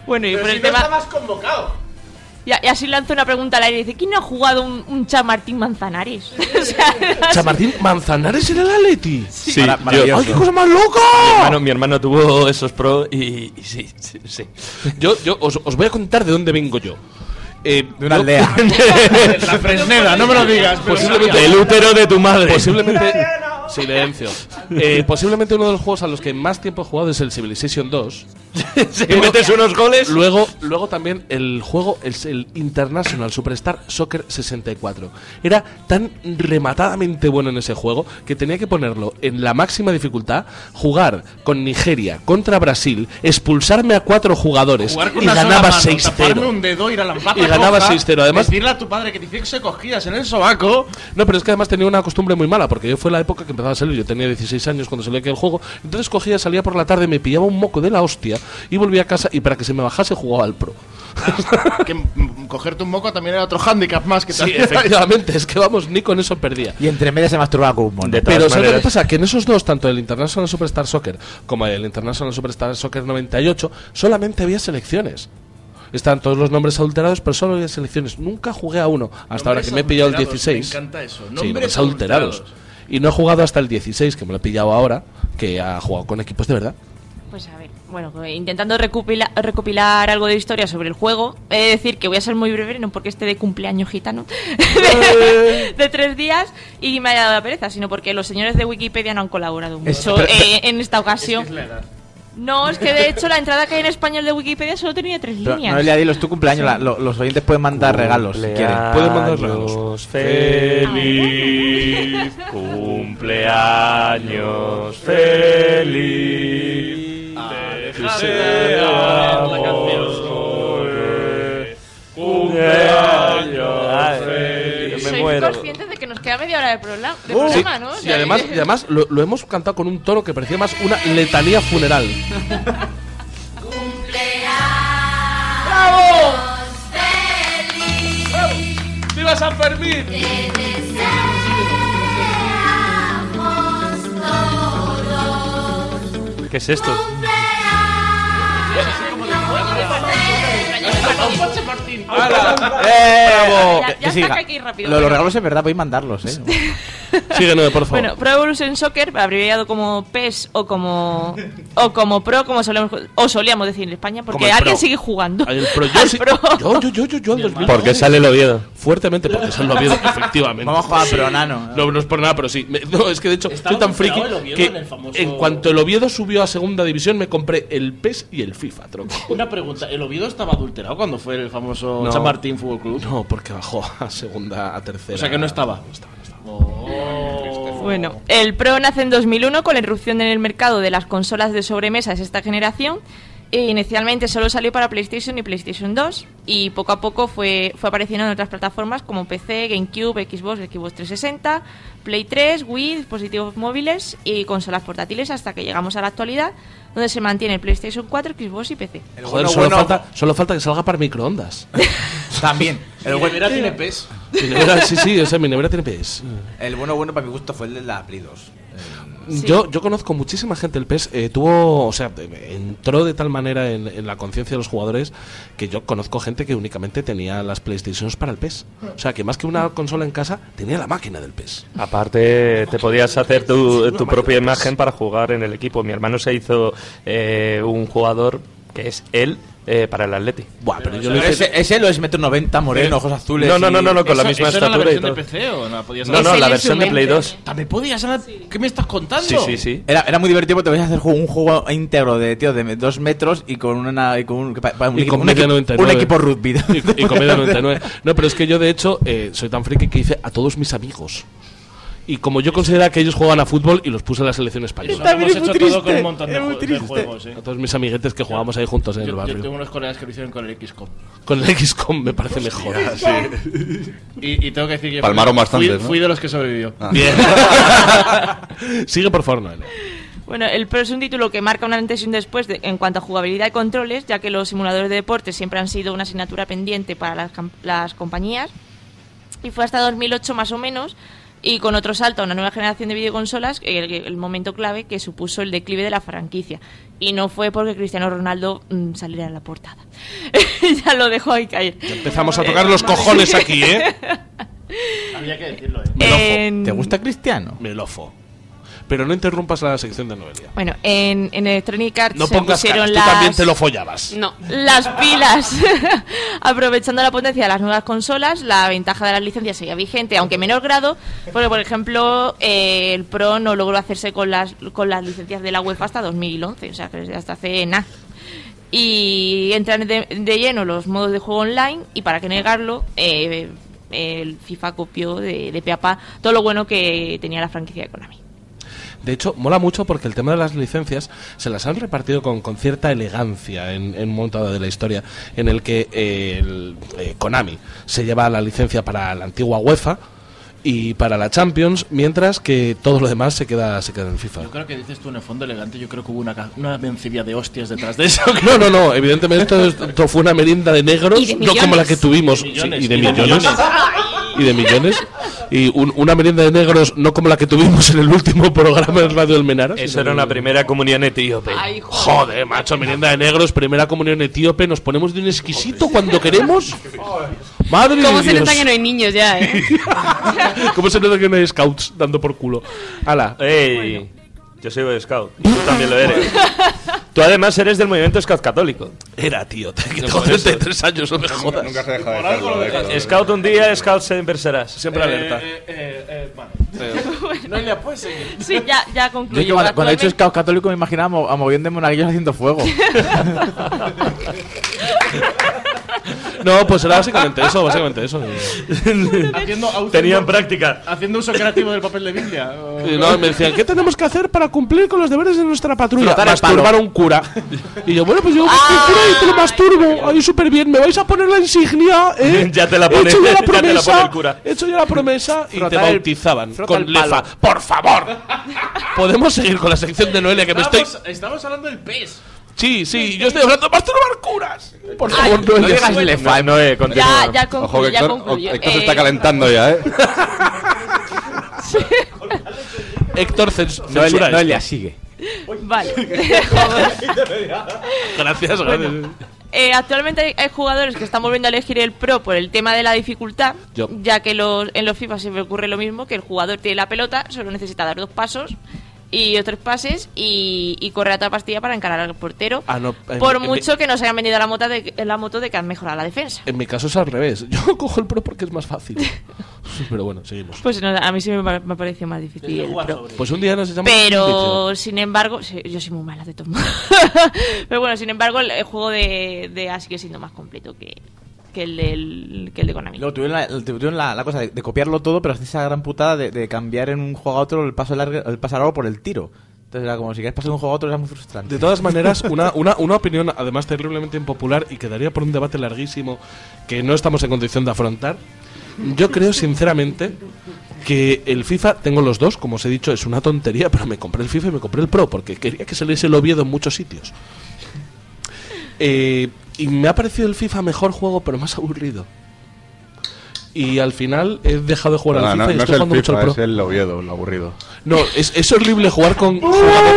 bueno, y por el tema convocado. Y, así lanzó una pregunta al aire y dice, ¿quién no ha jugado un, un Chamartín Manzanares? O sea, Chamartín Manzanares en el Atleti. Sí, Mara- yo- maravilloso. ¡Ay, qué cosa más loca! Mi hermano, mi hermano tuvo esos pro y, y sí, sí, sí. Yo, yo os, os voy a contar de dónde vengo yo. Eh, De una aldea. La Fresneda, no me lo digas. Posiblemente Del útero de tu madre. Posiblemente. Silencio. Eh, posiblemente uno de los juegos a los que más tiempo he jugado es el Civilization 2. Si metes unos goles. Luego, luego también el juego es el International Superstar Soccer 64. Era tan rematadamente bueno en ese juego que tenía que ponerlo en la máxima dificultad, jugar con Nigeria contra Brasil, expulsarme a cuatro jugadores y ganaba mano, taparme 6-0. un dedo, ir a la pata Y ganaba coja, 6-0, además- Decirle a tu padre que te hiciese cosquillas en el sobaco. No, pero es que además tenía una costumbre muy mala, porque yo fue la época que empezaba a salir, yo tenía 16 años cuando salió aquel juego, entonces cogía, salía por la tarde, me pillaba un moco de la hostia y volvía a casa y para que se me bajase jugaba al pro. que cogerte un moco también era otro hándicap más que Sí, te efectivamente, es que vamos, ni con eso perdía. Y entre medias se masturbaba con un mono. De Pero ¿sabes lo que pasa? Que en esos dos, tanto el International Superstar Soccer como el International Superstar Soccer 98, solamente había selecciones. Están todos los nombres adulterados, pero solo había selecciones. Nunca jugué a uno, hasta ahora que me he pillado el adulterados, 16. me encanta eso, Sí, nombres nombres adulterados. Y no he jugado hasta el 16, que me lo he pillado ahora, que ha jugado con equipos de verdad. Pues a ver, bueno, intentando recopila- recopilar algo de historia sobre el juego, he de decir que voy a ser muy breve, no porque esté de cumpleaños gitano, de, de tres días y me haya dado la pereza, sino porque los señores de Wikipedia no han colaborado Es- mucho pero- eh, en esta ocasión. No, es que de hecho la entrada que hay en español de Wikipedia solo tenía tres Pero, líneas. Noelia, dilo, es tu cumpleaños. la- lo- los oyentes pueden mandar regalos si quieren. Pueden mandar regalos. Feliz cumpleaños, feliz. Que seamos hoy. Cumpleaños, feliz. Muero. conscientes de que nos queda media hora de, prola- de Sí, programa, ¿no? O y sea, además, y además lo, lo hemos cantado con un tono que parecía más una letanía funeral. ¡Viva San Fermín! ¿Qué es esto? ¡Eh! ¡Bravo! Ya- ya Que está, siga. que hay que ir rápido. Lo los regalos es verdad, podéis mandarlos, ¿eh? Por favor. Bueno, Pro Evolution Soccer, abreviado como PES o como o como Pro, como solemos, o solíamos decir en España, porque alguien Pro. sigue jugando. El Pro, yo, sí- Pro. yo, yo, yo, yo, yo, al 2000. ¿Por qué sale el Oviedo? Fuertemente, porque sale el Oviedo, efectivamente. Vamos a jugar Pro Nano. No, no es por nada, pero sí. Me- no, es que de hecho soy tan friki que en famoso- en cuanto el Oviedo subió a segunda división me compré el PES y el FIFA, tronco. Una pregunta, ¿el Oviedo estaba adulterado cuando fue el famoso No. San Martín Fútbol Club? No, porque bajó a segunda, a tercera. O sea que no estaba. Bueno, el Pro nace en 2001 con la irrupción en el mercado de las consolas de sobremesa de esta generación. E inicialmente solo salió para PlayStation y PlayStation 2 y poco a poco fue, fue apareciendo en otras plataformas como PC, GameCube, Xbox, Xbox 360, Play 3, Wii, dispositivos móviles y consolas portátiles hasta que llegamos a la actualidad donde se mantiene PlayStation 4, Xbox y PC. El Joder, bueno, solo, bueno- falta, solo falta que salga para microondas. También. El, nevera tiene PES. Mi nevera- sí, sí, o sea, mi nevera tiene PS. el bueno bueno para mi gusto fue el de la Play 2. Sí. Yo, yo conozco muchísima gente el PES, eh, tuvo, o sea, eh, entró de tal manera en, en la conciencia de los jugadores que yo conozco gente que únicamente tenía las PlayStations para el PES. O sea, que más que una consola en casa, tenía la máquina del PES. Aparte, te podías hacer tu, tu propia imagen para jugar en el equipo. Mi hermano se hizo eh, un jugador que es él eh, para el Atleti. Buah, pero yo Pero lo hice... ese, ese lo es metro 90, moreno, ojos azules. No, no, no, y- no, no, con la ¿Eso- misma eso era la estatura y versión de todo. PC o no la podías No, hacer? no, Es la versión de Play mente. 2. ¿También podías hacer? ¿Qué me estás contando? Sí, sí, sí. Era, era muy divertido porque te podías hacer juego- un juego íntegro de tío de dos metros y con una y con un, pa- pa- un Y equipo, con un, media equipo, 99. un equipo rugby. Y, y comedia 99. No, pero es que yo de hecho eh, soy tan friki que hice a todos mis amigos. Y como yo consideraba que ellos juegan a fútbol y los puse en la selección española. Lo hemos hecho todo con un montón de, es muy ju- de triste. juegos, ¿eh? A todos mis amiguetes que jugábamos ahí juntos en el Yo, yo barrio. tengo unos colegas que lo hicieron con el XCOM. Con el XCOM me parece mejor. Y, y tengo que decir que Palmaron fui, bastantes, fui, ¿no? fui de los que sobrevivió. Bien. Sigue por favor, Noelia. Bueno, el Pro es un título que marca una antes y un después de- en cuanto a jugabilidad y controles, ya que los simuladores de deporte siempre han sido una asignatura pendiente para las, las compañías. Y fue hasta 2008 más o menos y con otro salto a una nueva generación de videoconsolas, el, el momento clave que supuso el declive de la franquicia. Y no fue porque Cristiano Ronaldo mm, saliera en la portada. ya lo dejo ahí caer. Empezamos a tocar los cojones aquí, ¿eh? Había que decirlo, ¿eh? En- ¿Te gusta Cristiano? Melofo. Pero no interrumpas la sección de Noelia. Bueno, en, en Electronic Arts No se pongas pusieron caras, tú las... también te lo follabas. No. las pilas. Aprovechando la potencia de las nuevas consolas, la ventaja de las licencias seguía vigente, aunque en menor grado, porque por ejemplo eh, el Pro no logró hacerse con las, con las licencias de la UEFA hasta 2011, o sea, que hasta hace nada. Y entran de, de lleno los modos de juego online y para qué negarlo, eh, el FIFA copió de, de pe a pa todo lo bueno que tenía la franquicia de Konami. De hecho, mola mucho porque el tema de las licencias se las han repartido con, con cierta elegancia en, un momento dado de la historia, en el que el, eh, Konami se lleva la licencia para la antigua UEFA y para la Champions, mientras que todo lo demás se queda, se queda en FIFA. Yo creo que dices tú en el fondo elegante, yo creo que hubo una, una vencilla de hostias detrás de eso. No, no, no, evidentemente esto, esto fue una merienda de negros, Y de no como la que tuvimos, Y de sí, millones, y de y de millones. Y de millones. Y un- una merienda de negros, no como la que tuvimos en el último programa de Radio del Menaras. Eso era una primera comunión etíope. Joder, macho, merienda de negros, primera comunión etíope, nos ponemos de un exquisito cuando queremos. Madre ¿Cómo de se Dios. nota que no hay niños ya, eh? ¿Cómo se nota que no hay scouts dando por culo? Ala. Ey, yo soy Boy Scout. y Tú también lo eres. Tú además eres del movimiento Scout católico. Era, tío. Que tengo 33 años, no me jodas. Nunca se deja de Por algo serlo, lo Héctor. dejas. Scout un día, Scout siempre serás. Siempre alerta. No le puedes seguir. Sí, ya, ya Yo concluyo. que cuando, cuando he dicho Actualmente- scout católico me imaginaba mo- a de monaguillos haciendo fuego. No, pues era básicamente eso, básicamente eso. Haciendo, haciendo- Tenían práctica. Haciendo uso creativo del papel de Biblia. o- Y no, me decían, ¿qué tenemos que hacer para cumplir con los deberes de nuestra patrulla? Frotar el Masturbar a un cura. Y yo, bueno, pues yo voy a cura y te lo masturbo. Ahí súper bien. ¿Me vais a poner la insignia? ¿Eh? Ya te la He pone- hecho ya la ya te la promesa. pone el cura. He hecho ya la promesa y te Frotar el- bautizaban frota con el palo. lefa. ¡Por favor! ¿Podemos seguir con la sección de Noelia que me estoy... Estamos, estamos hablando del pez. Sí, sí, yo estoy hablando de masturbar curas. Por favor, No Noelia. digas lefa. Noé, continúa. Ya, ya Ojo que ya Héctor, concluyo. Héctor se Eh, está calentando ya, ¿eh? Héctor, cens- censura Noelia, esto. Noelia, sigue. Vale. Gracias, gracias. Eh, actualmente hay, hay jugadores que están volviendo a elegir el Pro por el tema de la dificultad, Yo. ya que los, en los FIFA siempre ocurre lo mismo, que el jugador tiene la pelota, solo necesita dar dos pasos y otros pases y, y correr a toda pastilla para encarar al portero, Ah, no, en- por en mi- mucho que nos hayan vendido la moto, de, la moto de que han mejorado la defensa. En mi caso es al revés. Yo cojo el pro porque es más fácil. Pero bueno, seguimos. Pues no, a mí sí me, me pareció más difícil el Pro. Pues un día nos echamos Pero, sin embargo, sí, yo soy muy mala de todo. Pero bueno, sin embargo, el, el juego de, de A sigue siendo más completo que, que, el, que el de Konami. Luego tuvieron la, tuvieron la, la cosa de, de copiarlo todo, pero hacer esa gran putada de, de cambiar en un juego a otro el paso, largo, el paso largo por el tiro. Entonces era como si quieres pasar de un juego a otro, era muy frustrante. De todas maneras, una, una, una opinión además terriblemente impopular y quedaría por un debate larguísimo que no estamos en condición de afrontar. Yo creo sinceramente que el FIFA, tengo los dos, como os he dicho, es una tontería, pero me compré el FIFA y me compré el Pro porque quería que saliese el Oviedo en muchos sitios. Eh, y me ha parecido el FIFA mejor juego, pero más aburrido. Y al final he dejado de jugar No, al no, FIFA y no es estoy el jugando mucho al FIFA, Pro. es el Oviedo, el aburrido. No, es, es horrible jugar con jugadores.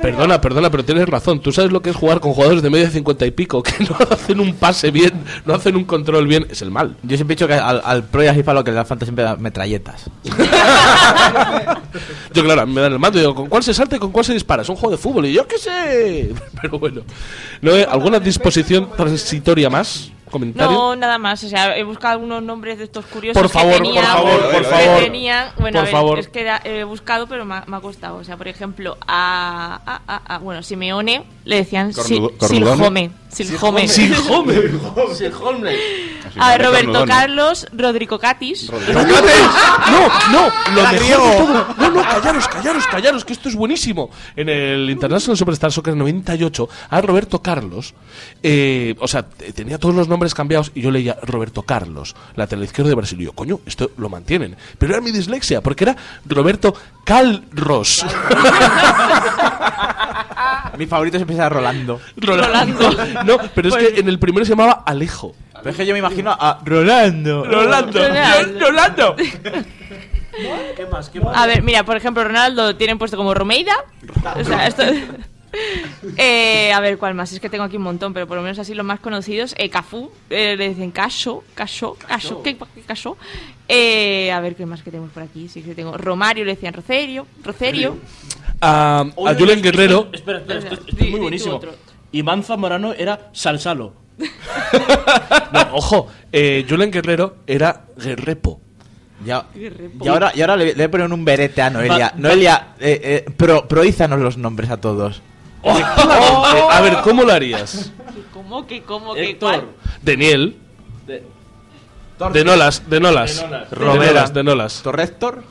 Perdona, perdona, pero tienes razón. Tú sabes lo que es jugar con jugadores de media cincuenta y pico, que no hacen un pase bien, no hacen un control bien. Es el mal. Yo siempre he dicho que al, al Pro y al FIFA lo que le da falta siempre es metralletas. Yo, claro, me dan el mando y digo, ¿con cuál se salta y con cuál se dispara? Es un juego de fútbol y yo qué sé. Pero bueno. ¿No, eh? ¿Alguna disposición transitoria más? ¿Comentario? No, nada más. O sea, he buscado algunos nombres de estos curiosos Por favor, que por tenían. favor, por que favor. tenían- bueno, Por a ver, favor. es que era- he buscado, pero me ha, me ha costado. O sea, por ejemplo, a, a, a- a- bueno, Simeone le decían. Silhome. Silhome. Silhome. Silhome. A Roberto. Carlos Rodrigo Catis. No, no, lo mejor de todo. No, no, callaros, callaros, callaros, que esto es buenísimo. En el International Superstar Soccer 98, a Roberto Carlos, eh, o sea, te- tenía todos los nombres cambiados y yo leía Roberto Carlos, lateral izquierdo de Brasil. Y yo, coño, esto lo mantienen. Pero era mi dislexia, porque era Roberto Calros. Mi favorito siempre era Rolando. Rolando. No, pero es que en el primero se llamaba Alejo. Pero es que yo me imagino a Rolando. Rolando. Rolando. Rolando. ¿Qué más? ¿Qué más? A ver, mira, por ejemplo, Ronaldo tienen puesto como Romeida. O sea, esto... Eh, a ver, ¿cuál más? Es que tengo aquí un montón, pero por lo menos así los más conocidos. Eh, Cafú, eh, le dicen Cacho, Cacho, Cacho, ¿qué Cacho? Eh, a ver, ¿qué más que tenemos por aquí? Sí que tengo Romario, le decían Rocerio, Rocerio. A, a Julen Guerrero. Espera, espera, esto, esto Di- es muy buenísimo. Iván Zamorano era Salsalo. No, ojo, eh, Julen Guerrero era Guerrepo. Ya, y ahora, y ahora le, le ponen un berete a Noelia. Noelia, eh, eh, pro, proízanos los nombres a todos. Efectivamente. A ver, ¿cómo lo harías? ¿Cómo que, cómo que, Héctor. cuál? Daniel. De- De Nolas, de Nolas. De Nolas. De. Nolas. ¿Torrector?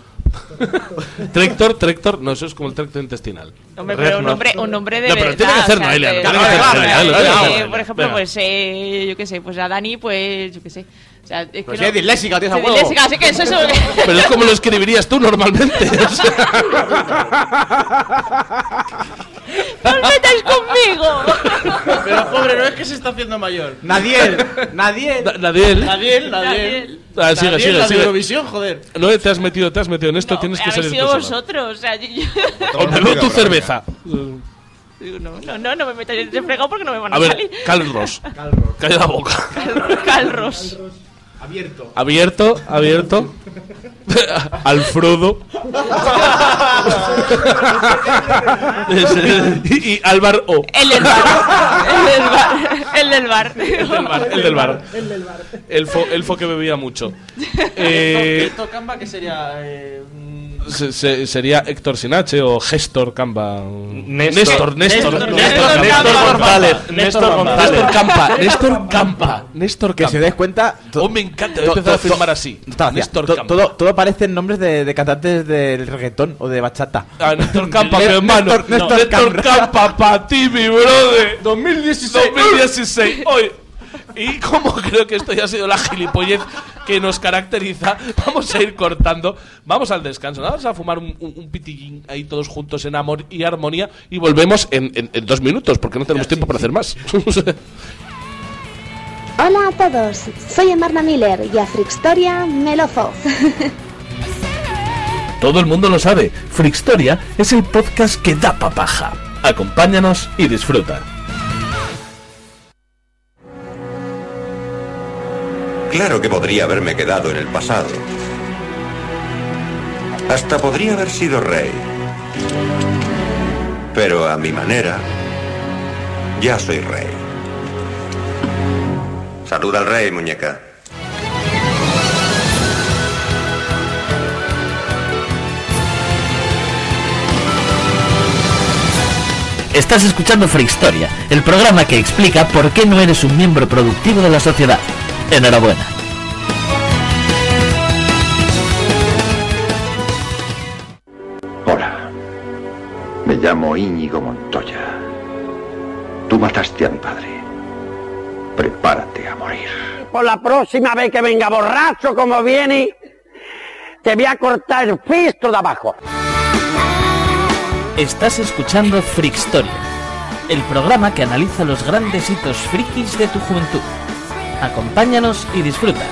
Trector, Trector, no, eso es como el tracto intestinal. Hombre, pero un nombre, un nombre de No, pero verdad, tiene que hacer Noelia, que- que Noelia, que eh, hacer Por ejemplo, Venga. pues, eh, yo qué sé, pues a Dani, pues, yo qué sé. O sea, es que Pues no- si es disléxica, Sí, huevo. disléxica, así que eso es... Pero es como lo escribirías tú normalmente. o sea. ¡No os metáis conmigo! Pero pobre, no es que se está haciendo mayor. Nadiel, Nadiel. Da- Nadiel. Nadiel, Nadiel. Ah, sigue, Nadiel, sigue, la de sigue. Eurovisión, joder. No te has metido, te has metido en esto, tienes que Habéis salir sido tú sola. vosotros, o sea, yo- yo- O tu cerveza. Digo, no, no, no, no me metáis de fregado porque no me van a, A ver, salir. Carlos. Calla la boca. Calros. Abierto. Abierto, abierto. Alfredo. y, y Álvaro O. El del bar. El del bar. El del bar. El del bar. El del bar. Elfo, elfo que bebía mucho. Eh, Esto que sería eh, se- se- sería Héctor Sinache o Gestor Camba. Néstor. Néstor, Néstor. Néstor, Néstor, Néstor Néstor Camba. González. Néstor González. Néstor Campa. Néstor Campa. Néstor Que Campa. se des cuenta. Oh, me encanta. A firmar así. Néstor to- Campa. todo, todo parecen nombres de, de cantantes del reggaetón o de bachata. Ah, Néstor Campa, mi hermano. Néstor Campa, para ti, mi brother. 2016. 2016. Hoy. Y como creo que esto ya ha sido la gilipollez que nos caracteriza, vamos a ir cortando. Vamos al descanso. ¿no? Vamos a fumar un, un, un pitillín ahí todos juntos en amor y armonía. Y volvemos en, en- en dos minutos, porque no tenemos tiempo para hacer más. Hola a todos, soy Emarna Miller y a Frixtoria Melozo. Todo el mundo lo sabe, Frixtoria es el podcast que da papaja. Acompáñanos y disfruta. Claro que podría haberme quedado en el pasado. Hasta podría haber sido rey. Pero a mi manera, ya soy rey. Saluda al rey, muñeca. Estás escuchando Frehistoria, el programa que explica por qué no eres un miembro productivo de la sociedad. Enhorabuena. Hola. Me llamo Íñigo Montoya. Tú mataste a mi padre. Prepárate a morir. Por la próxima vez que venga borracho como viene, te voy a cortar el fisto de abajo. Estás escuchando Freakstoria, el programa que analiza los grandes hitos frikis de tu juventud. Acompáñanos y disfruta.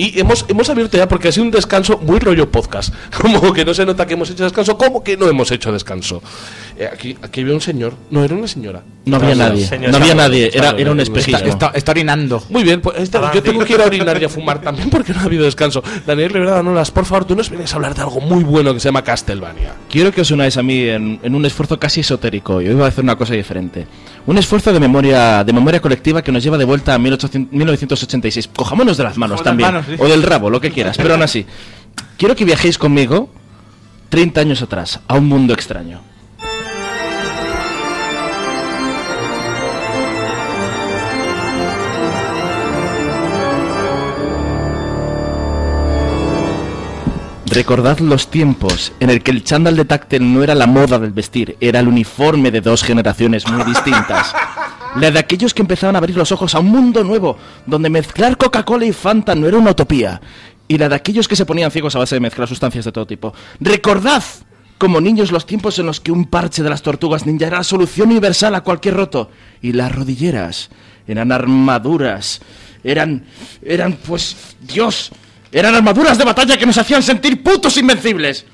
Y hemos, hemos abierto ya porque ha sido un descanso muy rollo podcast. Como que no se nota que hemos hecho descanso, como que no hemos hecho descanso. Eh, aquí, aquí había un señor, no era una señora. No había nadie, no había nadie, era, era un espejismo. Está, está orinando. Muy bien, pues este- yo tengo que ir a orinar y a fumar también porque no ha habido descanso. Daniel Rivera Nolas, por favor, tú nos vienes a hablar de algo muy bueno que se llama Castlevania. Quiero que os unáis a mí en, en un esfuerzo casi esotérico. Y hoy voy a hacer una cosa diferente. Un esfuerzo de memoria, de memoria colectiva que nos lleva de vuelta a 1800 1986. Cojámonos de las manos Cojámonos de también. las manos, sí. O del rabo, lo que quieras. Pero aún así. Quiero que viajéis conmigo 30 años atrás, a un mundo extraño. Recordad los tiempos en el que el chándal de táctil no era la moda del vestir, era el uniforme de dos generaciones muy distintas. La de aquellos que empezaban a abrir los ojos a un mundo nuevo, donde mezclar Coca-Cola y Fanta no era una utopía. Y la de aquellos que se ponían ciegos a base de mezclar sustancias de todo tipo. Recordad, como niños, los tiempos en los que un parche de las tortugas ninja era la solución universal a cualquier roto. Y las rodilleras eran armaduras. Eran. eran, pues. Dios. Eran armaduras de batalla que nos hacían sentir putos invencibles.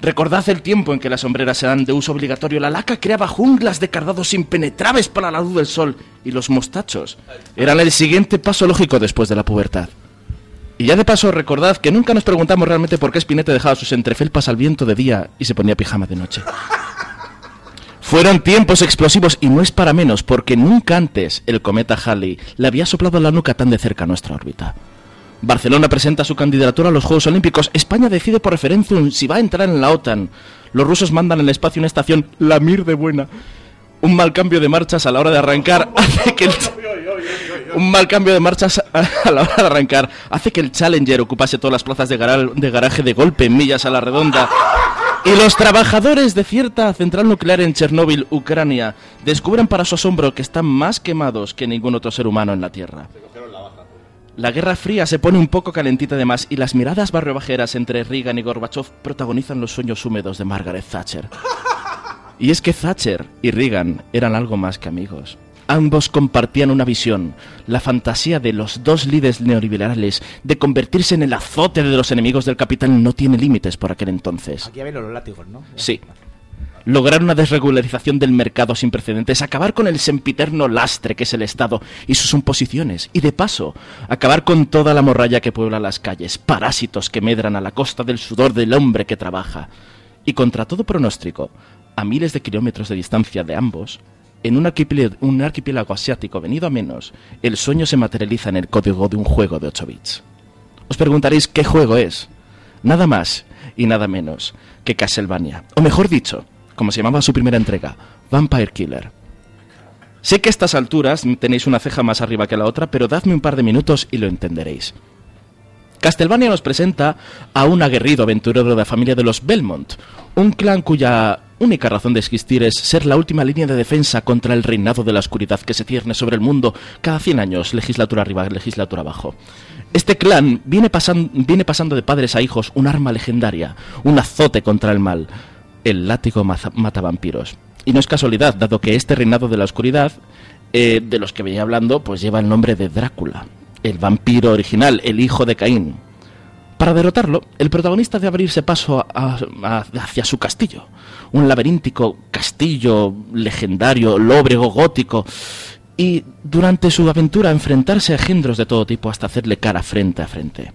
Recordad el tiempo en que las sombreras eran de uso obligatorio. La laca creaba junglas de cardados impenetrables para la luz del sol. Y los mostachos eran el siguiente paso lógico después de la pubertad. Y ya de paso, recordad que nunca nos preguntamos realmente por qué Spinette dejaba sus entrefelpas al viento de día y se ponía pijama de noche. Fueron tiempos explosivos y no es para menos, porque nunca antes el cometa Halley le había soplado la nuca tan de cerca a nuestra órbita. Barcelona presenta su candidatura a los Juegos Olímpicos. España decide por referéndum si va a entrar en la OTAN. Los rusos mandan en el espacio una estación, la Mir de buena. Un mal cambio de marchas a la hora de arrancar hace que el... Un mal cambio de marchas a la hora de arrancar hace que el Challenger ocupase todas las plazas de, de garaje de golpe en millas a la redonda. Y los trabajadores de cierta central nuclear en Chernóbil, Ucrania, descubren para su asombro que están más quemados que ningún otro ser humano en la Tierra. La Guerra Fría se pone un poco calentita de más y las miradas barriobajeras entre Reagan y Gorbachev protagonizan los sueños húmedos de Margaret Thatcher. Y es que Thatcher y Reagan eran algo más que amigos. Ambos compartían una visión, la fantasía de los dos líderes neoliberales de convertirse en el azote de los enemigos del capital no tiene límites por aquel entonces. Aquí había los látigos, ¿no? Sí. Lograr una desregularización del mercado sin precedentes, acabar con el sempiterno lastre que es el Estado y sus imposiciones, y de paso, acabar con toda la morralla que puebla las calles, parásitos que medran a la costa del sudor del hombre que trabaja. Y contra todo pronóstico, a miles de kilómetros de distancia de ambos, en un archipiélago, un archipiélago asiático venido a menos, el sueño se materializa en el código de un juego de 8 bits. Os preguntaréis qué juego es. Nada más y nada menos que Castlevania. O mejor dicho, como se llamaba su primera entrega, Vampire Killer. Sé que a estas alturas tenéis una ceja más arriba que la otra, pero dadme un par de minutos y lo entenderéis. Castlevania nos presenta a un aguerrido aventurero de la familia de los Belmont, un clan cuya única razón de existir es ser la última línea de defensa contra el reinado de la oscuridad que se cierne sobre el mundo cada 100 años, legislatura arriba, legislatura abajo. Este clan viene, pasan- viene pasando de padres a hijos un arma legendaria, un azote contra el mal, el látigo maza- mata vampiros. Y no es casualidad, dado que este reinado de la oscuridad, eh, de los que venía hablando, pues lleva el nombre de Drácula, el vampiro original, el hijo de Caín. Para derrotarlo, el protagonista debe abrirse paso hacia su castillo. Un laberíntico castillo legendario, lóbrego, gótico. Y durante su aventura enfrentarse a engendros de todo tipo hasta hacerle cara frente a frente.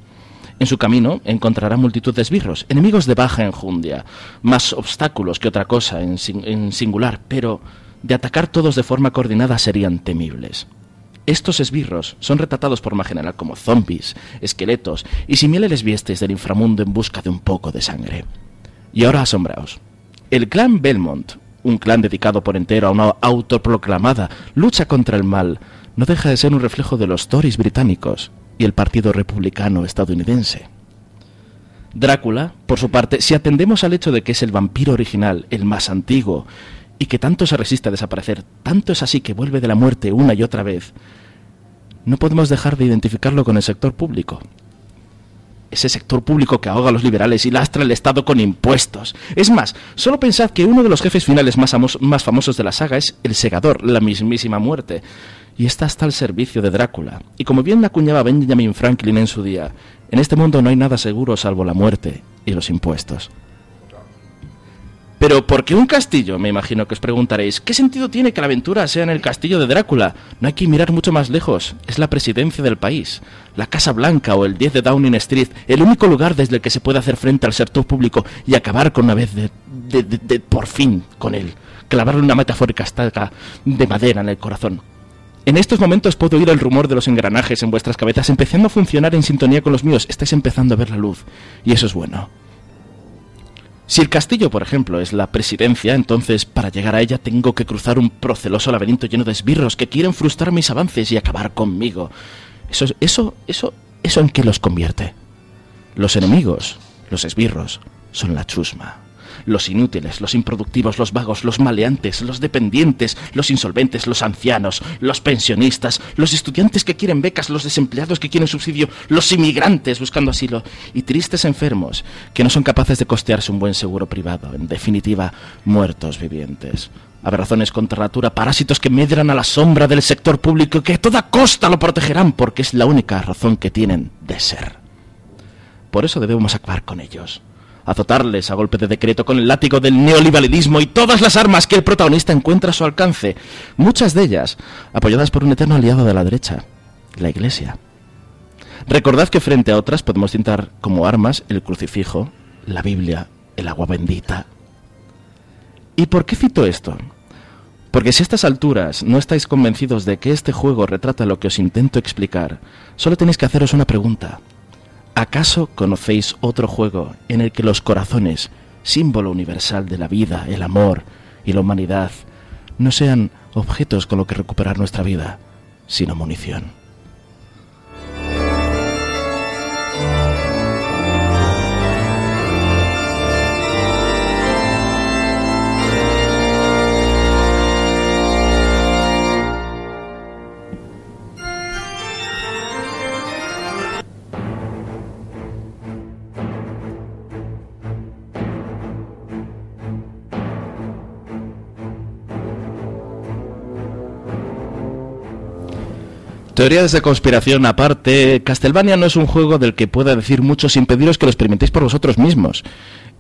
En su camino encontrará multitud de esbirros, enemigos de baja enjundia, más obstáculos que otra cosa en, sin- en singular, pero de atacar todos de forma coordinada serían temibles. Estos esbirros son retratados por más general como zombies, esqueletos y similares viestes del inframundo en busca de un poco de sangre. Y ahora asombraos. El clan Belmont, un clan dedicado por entero a una autoproclamada lucha contra el mal, no deja de ser un reflejo de los Tories británicos y el Partido Republicano estadounidense. Drácula, por su parte, si atendemos al hecho de que es el vampiro original, el más antiguo, y que tanto se resiste a desaparecer, tanto es así que vuelve de la muerte una y otra vez, no podemos dejar de identificarlo con el sector público. Ese sector público que ahoga a los liberales y lastra el Estado con impuestos. Es más, solo pensad que uno de los jefes finales más, más famosos de la saga es el segador, la mismísima muerte. Y está hasta al servicio de Drácula. Y como bien la acuñaba Benjamin Franklin en su día, en este mundo no hay nada seguro salvo la muerte y los impuestos. Pero ¿por qué un castillo? Me imagino que os preguntaréis. ¿Qué sentido tiene que la aventura sea en el castillo de Drácula? No hay que mirar mucho más lejos. Es la presidencia del país. La Casa Blanca o el 10 de Downing Street. El único lugar desde el que se puede hacer frente al sector público y acabar con una vez de- de- de- por fin con él. Clavarle una metafórica estaca de madera en el corazón. En estos momentos puedo oír el rumor de los engranajes en vuestras cabezas empezando a funcionar en sintonía con los míos. Estáis empezando a ver la luz. Y eso es bueno. Si el castillo, por ejemplo, es la presidencia, entonces para llegar a ella tengo que cruzar un proceloso laberinto lleno de esbirros que quieren frustrar mis avances y acabar conmigo. Eso, es- eso, eso, eso en qué los convierte. Los enemigos, los esbirros, son la chusma. Los inútiles, los improductivos, los vagos, los maleantes, los dependientes, los insolventes, los ancianos, los pensionistas, los estudiantes que quieren becas, los desempleados que quieren subsidio, los inmigrantes buscando asilo y tristes enfermos que no son capaces de costearse un buen seguro privado. En definitiva, muertos vivientes. Aberrazones contra natura, parásitos que medran a la sombra del sector público y que a toda costa lo protegerán porque es la única razón que tienen de ser. Por eso debemos actuar con ellos. Azotarles a golpe de decreto con el látigo del neoliberalismo y todas las armas que el protagonista encuentra a su alcance, muchas de ellas apoyadas por un eterno aliado de la derecha, la Iglesia. Recordad que frente a otras podemos citar como armas el crucifijo, la Biblia, el agua bendita. ¿Y por qué cito esto? Porque si a estas alturas no estáis convencidos de que este juego retrata lo que os intento explicar, solo tenéis que haceros una pregunta. ¿Acaso conocéis otro juego en el que los corazones, símbolo universal de la vida, el amor y la humanidad, no sean objetos con lo que recuperar nuestra vida, sino munición? Teorías de conspiración aparte, Castlevania no es un juego del que pueda decir mucho sin pediros que lo experimentéis por vosotros mismos.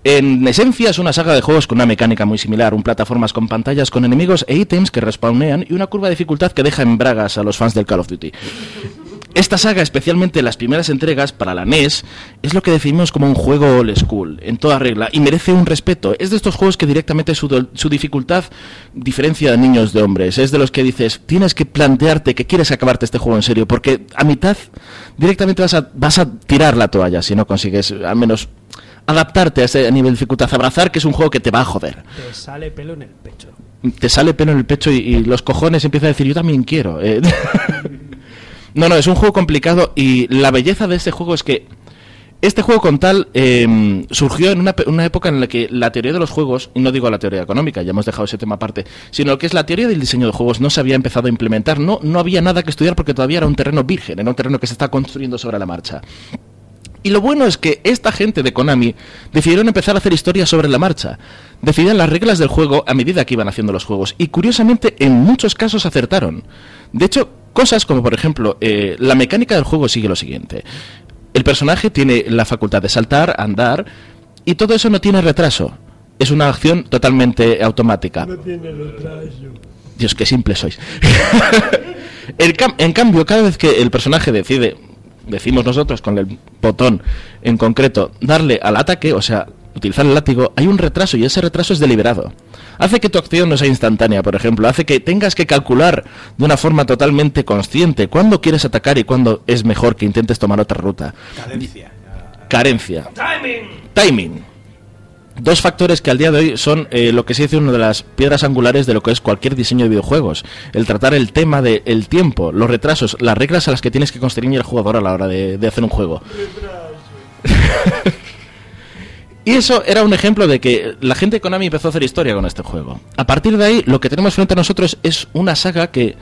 En esencia es una saga de juegos con una mecánica muy similar, un plataformas con pantallas con enemigos e ítems que respawnean y una curva de dificultad que deja en bragas a los fans del Call of Duty. Esta saga, especialmente las primeras entregas para la NES, es lo que definimos como un juego old school, en toda regla, y merece un respeto. Es de estos juegos que directamente su, dificultad diferencia de niños de hombres. Es de los que dices, tienes que plantearte que quieres acabarte este juego en serio, porque a mitad directamente vas a, vas a tirar la toalla si no consigues al menos adaptarte a ese nivel de dificultad. Abrazar que es un juego que te va a joder Te sale pelo en el pecho. te sale pelo en el pecho y, y los cojones empieza a decir yo también quiero. eh. no, no, es un juego complicado y la belleza de este juego es que este juego con tal eh, surgió en una, época en la que la teoría de los juegos, y no digo la teoría económica, ya hemos dejado ese tema aparte, sino que es la teoría del diseño de juegos no se había empezado a implementar, no, no había nada que estudiar porque todavía era un terreno virgen, era un terreno que se está construyendo sobre la marcha. Y lo bueno es que esta gente de Konami decidieron empezar a hacer historias sobre la marcha. Decidían las reglas del juego a medida que iban haciendo los juegos. Y curiosamente, en muchos casos acertaron. De hecho, cosas como por ejemplo, eh, la mecánica del juego sigue lo siguiente. El personaje tiene la facultad de saltar, andar, y todo eso no tiene retraso. Es una acción totalmente automática. Dios, qué simple sois. El cam- en cambio, cada vez que el personaje decide, decimos nosotros con el botón en concreto, darle al ataque, o sea, utilizar el látigo, hay un retraso y ese retraso es deliberado. Hace que tu acción no sea instantánea, por ejemplo, hace que tengas que calcular de una forma totalmente consciente cuándo quieres atacar y cuándo es mejor que intentes tomar otra ruta. Cadencia. Carencia. Timing. Dos factores que al día de hoy son eh, lo que se dice una de las piedras angulares de lo que es cualquier diseño de videojuegos. El tratar el tema del tiempo, los retrasos, las reglas a las que tienes que constreñir el jugador a la hora de, de hacer un juego. Y eso era un ejemplo de que la gente de Konami empezó a hacer historia con este juego. A partir de ahí, lo que tenemos frente a nosotros es una saga que,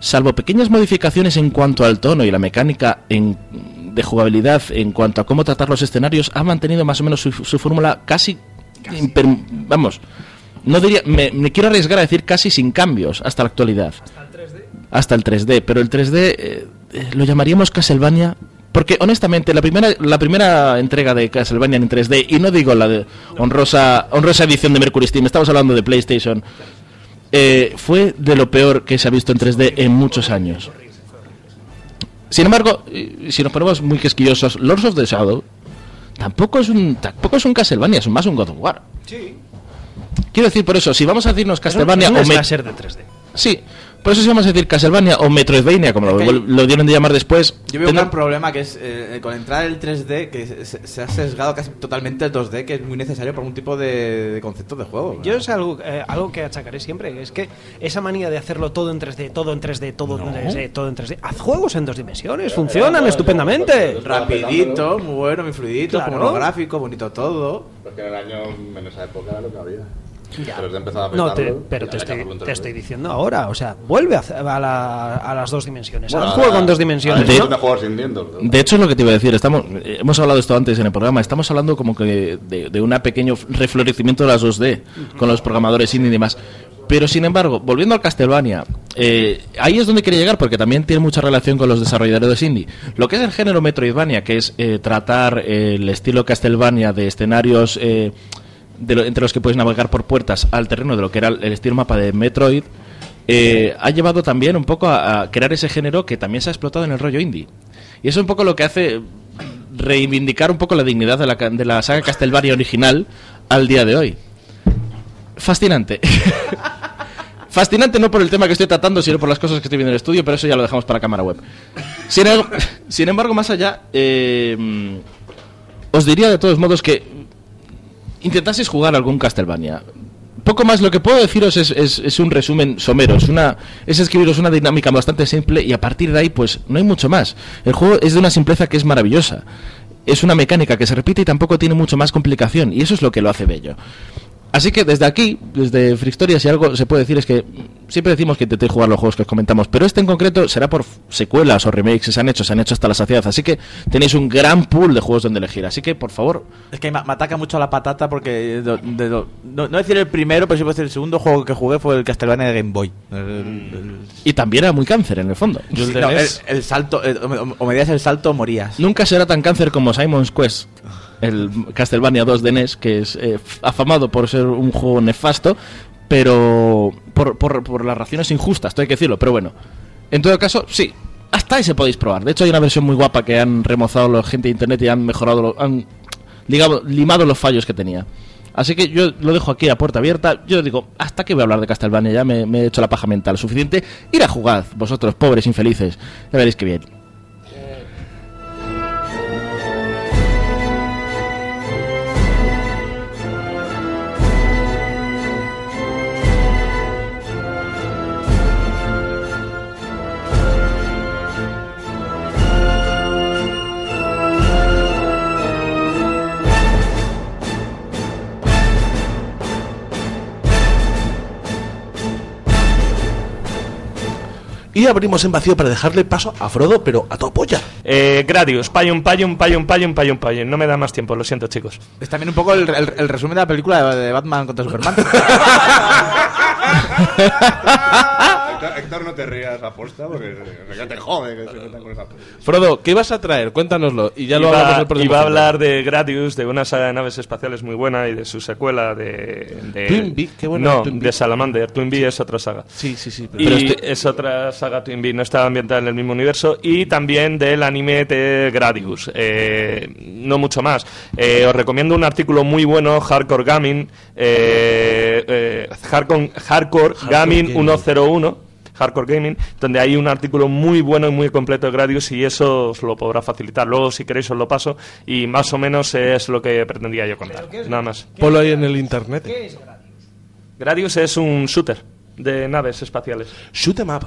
salvo pequeñas modificaciones en cuanto al tono y la mecánica en- de jugabilidad, en cuanto a cómo tratar los escenarios, ha mantenido más o menos su, su fórmula casi, imper- vamos, no diría, me, me quiero arriesgar a decir casi sin cambios hasta la actualidad. Hasta el 3D, pero el 3D eh, eh, lo llamaríamos Castlevania porque honestamente la primera la primera entrega de Castlevania en 3D y no digo la de honrosa honrosa edición de Mercury Steam, estamos hablando de PlayStation. eh, fue de lo peor que se ha visto en 3D en muchos años. Sin embargo, si nos ponemos muy quisquillosos, Lords of the Shadow tampoco es un tampoco es un Castlevania, es más un God of War. Sí. Quiero decir por eso, si vamos a decirnos Es un- Castlevania es un o me- de 3D. Sí, Por eso se llama a decir Castlevania o Metroidvania, como lo, Es que- lo dieron de llamar después. Yo veo un Tendrá- gran problema que es eh, con entrar el 3D, que se, ha sesgado casi totalmente el 2D, que es muy necesario para un tipo de, de concepto de juego. Yo es algo, eh, algo que achacaré siempre, es que esa manía de hacerlo todo en 3D, todo en 3D, todo en 3D, todo en 3D, haz juegos en dos dimensiones, funcionan estupendamente. Rapidito, muy bueno, muy fluidito, Claro. como gráfico, bonito todo. Porque en el año, en esa época era lo que había. Ya. Pero te empezaba a No, te- pero te estoy, te 3D. estoy diciendo ahora, o sea, vuelve a, hacer- a la- a las dos dimensiones, Bueno, haz ahora- juego en dos dimensiones. ahora ¿no? intenta jugar sin dientes. De hecho, es lo que te iba a decir. Estamos, eh, hemos hablado de esto antes en el programa. Estamos hablando como que de, de un pequeño reflorecimiento de las 2D con los programadores indie y demás. Pero sin embargo, volviendo al Castlevania, eh, ahí es donde quería llegar porque también tiene mucha relación con los desarrolladores indie. Lo que es el género Metroidvania, que es eh, tratar eh, el estilo Castlevania de escenarios eh, entre los que puedes navegar por puertas al terreno de lo que era el estilo mapa de Metroid, eh, ha llevado también un poco a, crear ese género que también se ha explotado en el rollo indie. Y eso es un poco lo que hace reivindicar un poco la dignidad de la, de la saga Castlevania original al día de hoy. Fascinante. Fascinante no por el tema que estoy tratando, sino por las cosas que estoy viendo en el estudio, pero eso ya lo dejamos para cámara web. Sin, em- sin embargo, más allá, eh, os diría de todos modos que intentaseis jugar algún Castlevania. Poco más lo que puedo deciros es, es- es un resumen somero, es, una, es escribiros una dinámica bastante simple y a partir de ahí pues no hay mucho más. El juego es de una simpleza que es maravillosa. Es una mecánica que se repite y tampoco tiene mucho más complicación y eso es lo que lo hace bello. Así que desde aquí, desde Fristoria, si algo se puede decir es que siempre decimos que intentéis jugar los juegos que os comentamos, pero este en concreto será por secuelas o remakes que se han hecho, se han hecho hasta la saciedad. Así que tenéis un gran pool de juegos donde elegir. Así que, por favor, Es que me, me ataca mucho la patata porque. de- de- de- no, no decir el primero, pero sí puedo decir el segundo juego que jugué fue el Castlevania de Game Boy. El- el- y también era muy cáncer en el fondo. Sí, no, el, el salto, el- o, me- o me el salto o morías. Nunca será tan cáncer como Simon's Quest, el Castlevania 2 de NES, que es eh, afamado por ser un juego nefasto, pero por, por, por las razones injustas, hay que decirlo, pero bueno. En todo caso, sí, hasta ahí se podéis probar. De hecho, hay una versión muy guapa que han remozado la gente de internet y han mejorado, lo- han ligado- limado los fallos que tenía. Así que yo lo dejo aquí a puerta abierta. Yo digo, ¿hasta qué voy a hablar de Castlevania? Ya me, me he hecho la paja mental suficiente. Ir a jugar, vosotros, pobres infelices. Ya veréis que bien. Y abrimos en vacío para dejarle paso a Frodo, pero a todo polla. Eh, Gradius, Payum, Payum, Payum, Payum, Payum, Payum. No me da más tiempo, lo siento, chicos. Es también un poco el, el- el resumen de la película de, de Batman contra Superman. Héctor, Héctor, no te rías aposta porque ya te jode que se metan con esa Frodo, ¿qué ibas a traer? Cuéntanoslo. Y ya lo iba, hablamos en el próximo iba a hablar de Gradius, de una saga de naves espaciales muy buena y de su secuela de... de Twin Bee, qué buena No, Twin de Salamander. Twin Bee es otra saga. Sí, sí, sí. Y Pero este- es otra saga Twin Bee, no está ambientada en el mismo universo. Y también del anime de Gradius. Eh, no mucho más. Eh, os recomiendo un artículo muy bueno, Hardcore Gaming. eh, eh, Hardcore, Hardcore Gaming. 101. Hardcore Gaming, donde hay un artículo muy bueno y muy completo de Gradius y eso os lo podrá facilitar. Luego, si queréis, os lo paso y más o menos es lo que pretendía yo contar. Nada más. Ponlo ahí en el internet. Gradius es un shooter de naves espaciales. Shoot 'em up.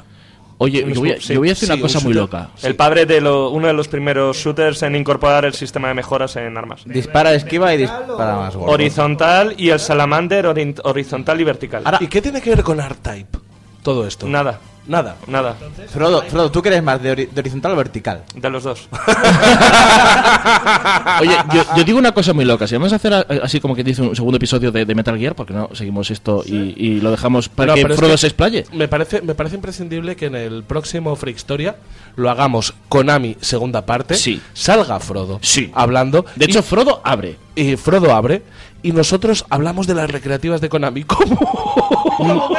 Oye, yo voy a, sí. yo voy a decir Sí, una cosa un muy loca. El padre de lo- uno de los primeros shooters en incorporar el sistema de mejoras en armas. dispara, esquiva y dispara más gordo. Horizontal y el Salamander ori- horizontal y vertical. ¿Y qué tiene que ver con R-Type? Todo esto. Nada. Nada. Nada. Frodo, Frodo, ¿tú crees más de, ori- de horizontal o vertical? De los dos. Oye, yo, yo digo una cosa muy loca. Si vamos a hacer a- así como que dice un segundo episodio de, de Metal Gear, porque no seguimos esto y, y lo dejamos para No, que pero es Frodo que se explaye? Me parece, me parece imprescindible que en el próximo Freak Historia lo hagamos Konami segunda parte. Sí. Salga Frodo. Sí. Hablando. De y- hecho, Frodo abre. eh, Frodo abre y nosotros hablamos de las recreativas de Konami. ¿Cómo?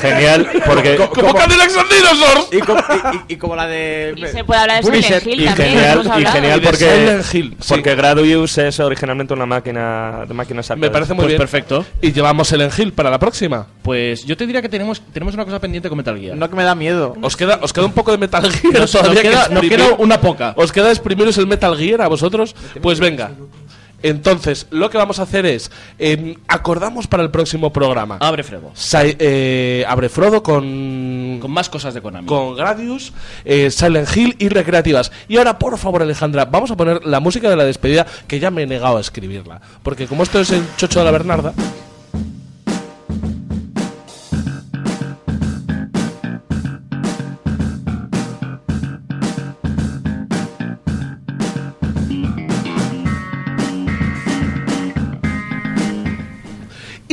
Genial, porque... Co- como Cadillacs and Dinosaurs. Y como, y- y- y como la de. Y se puede hablar de. Silent Hill Y también, genial, y genial porque, Silent Hill, sí. porque Gradius es originalmente una máquina de máquinas Me parece muy Pues bien. perfecto. Y llevamos el Hill para la próxima. Pues yo te diría que tenemos, tenemos una cosa pendiente con Metal Gear. No que me da miedo. Os queda, os queda un poco de Metal Gear Nos- todavía nos que queda- nos queda una poca. ¿Os queda exprimiros el Metal Gear a vosotros? Pues venga. Entonces, lo que vamos a hacer es, em, acordamos para el próximo programa. Abre Fredo. Sai- eh, abre Frodo con, Con más cosas de Konami. con Gradius, eh, Silent Hill y recreativas. Y ahora, por favor, Alejandra, vamos a poner la música de la despedida, que ya me he negado a escribirla. Porque como esto es el chocho de la Bernarda...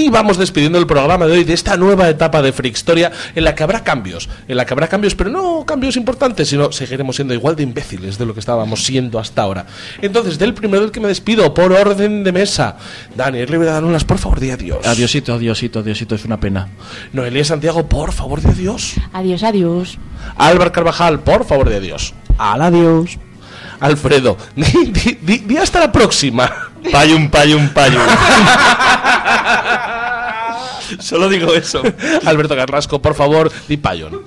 Y vamos despidiendo el programa de hoy de esta nueva etapa de Frickstoria en la que habrá cambios, en la que habrá cambios, pero no cambios importantes, sino seguiremos siendo igual de imbéciles de lo que estábamos siendo hasta ahora. Entonces, del primero del que me despido, por orden de mesa, Daniel Rivera Danulas, por favor, di adiós. Adiosito, adiosito, adiosito, es una pena. Noelia Santiago, por favor, di adiós. Adiós, adiós. Álvaro Carvajal, por favor, di adiós. Al adiós. Alfredo, di, di- di- di hasta la próxima. Payum, payum, payum. Solo digo eso. Alberto Carrasco, por favor, di payon.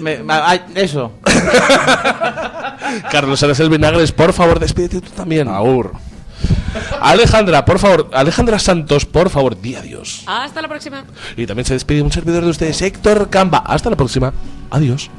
Me- me- ay, eso. Carlos Aracel Vinagres, por favor, despídete tú también. Aur. Alejandra, por favor, Alejandra Santos, por favor, di adiós. Hasta la próxima. Y también se despide un servidor de ustedes, Héctor Camba. Hasta la próxima. Adiós.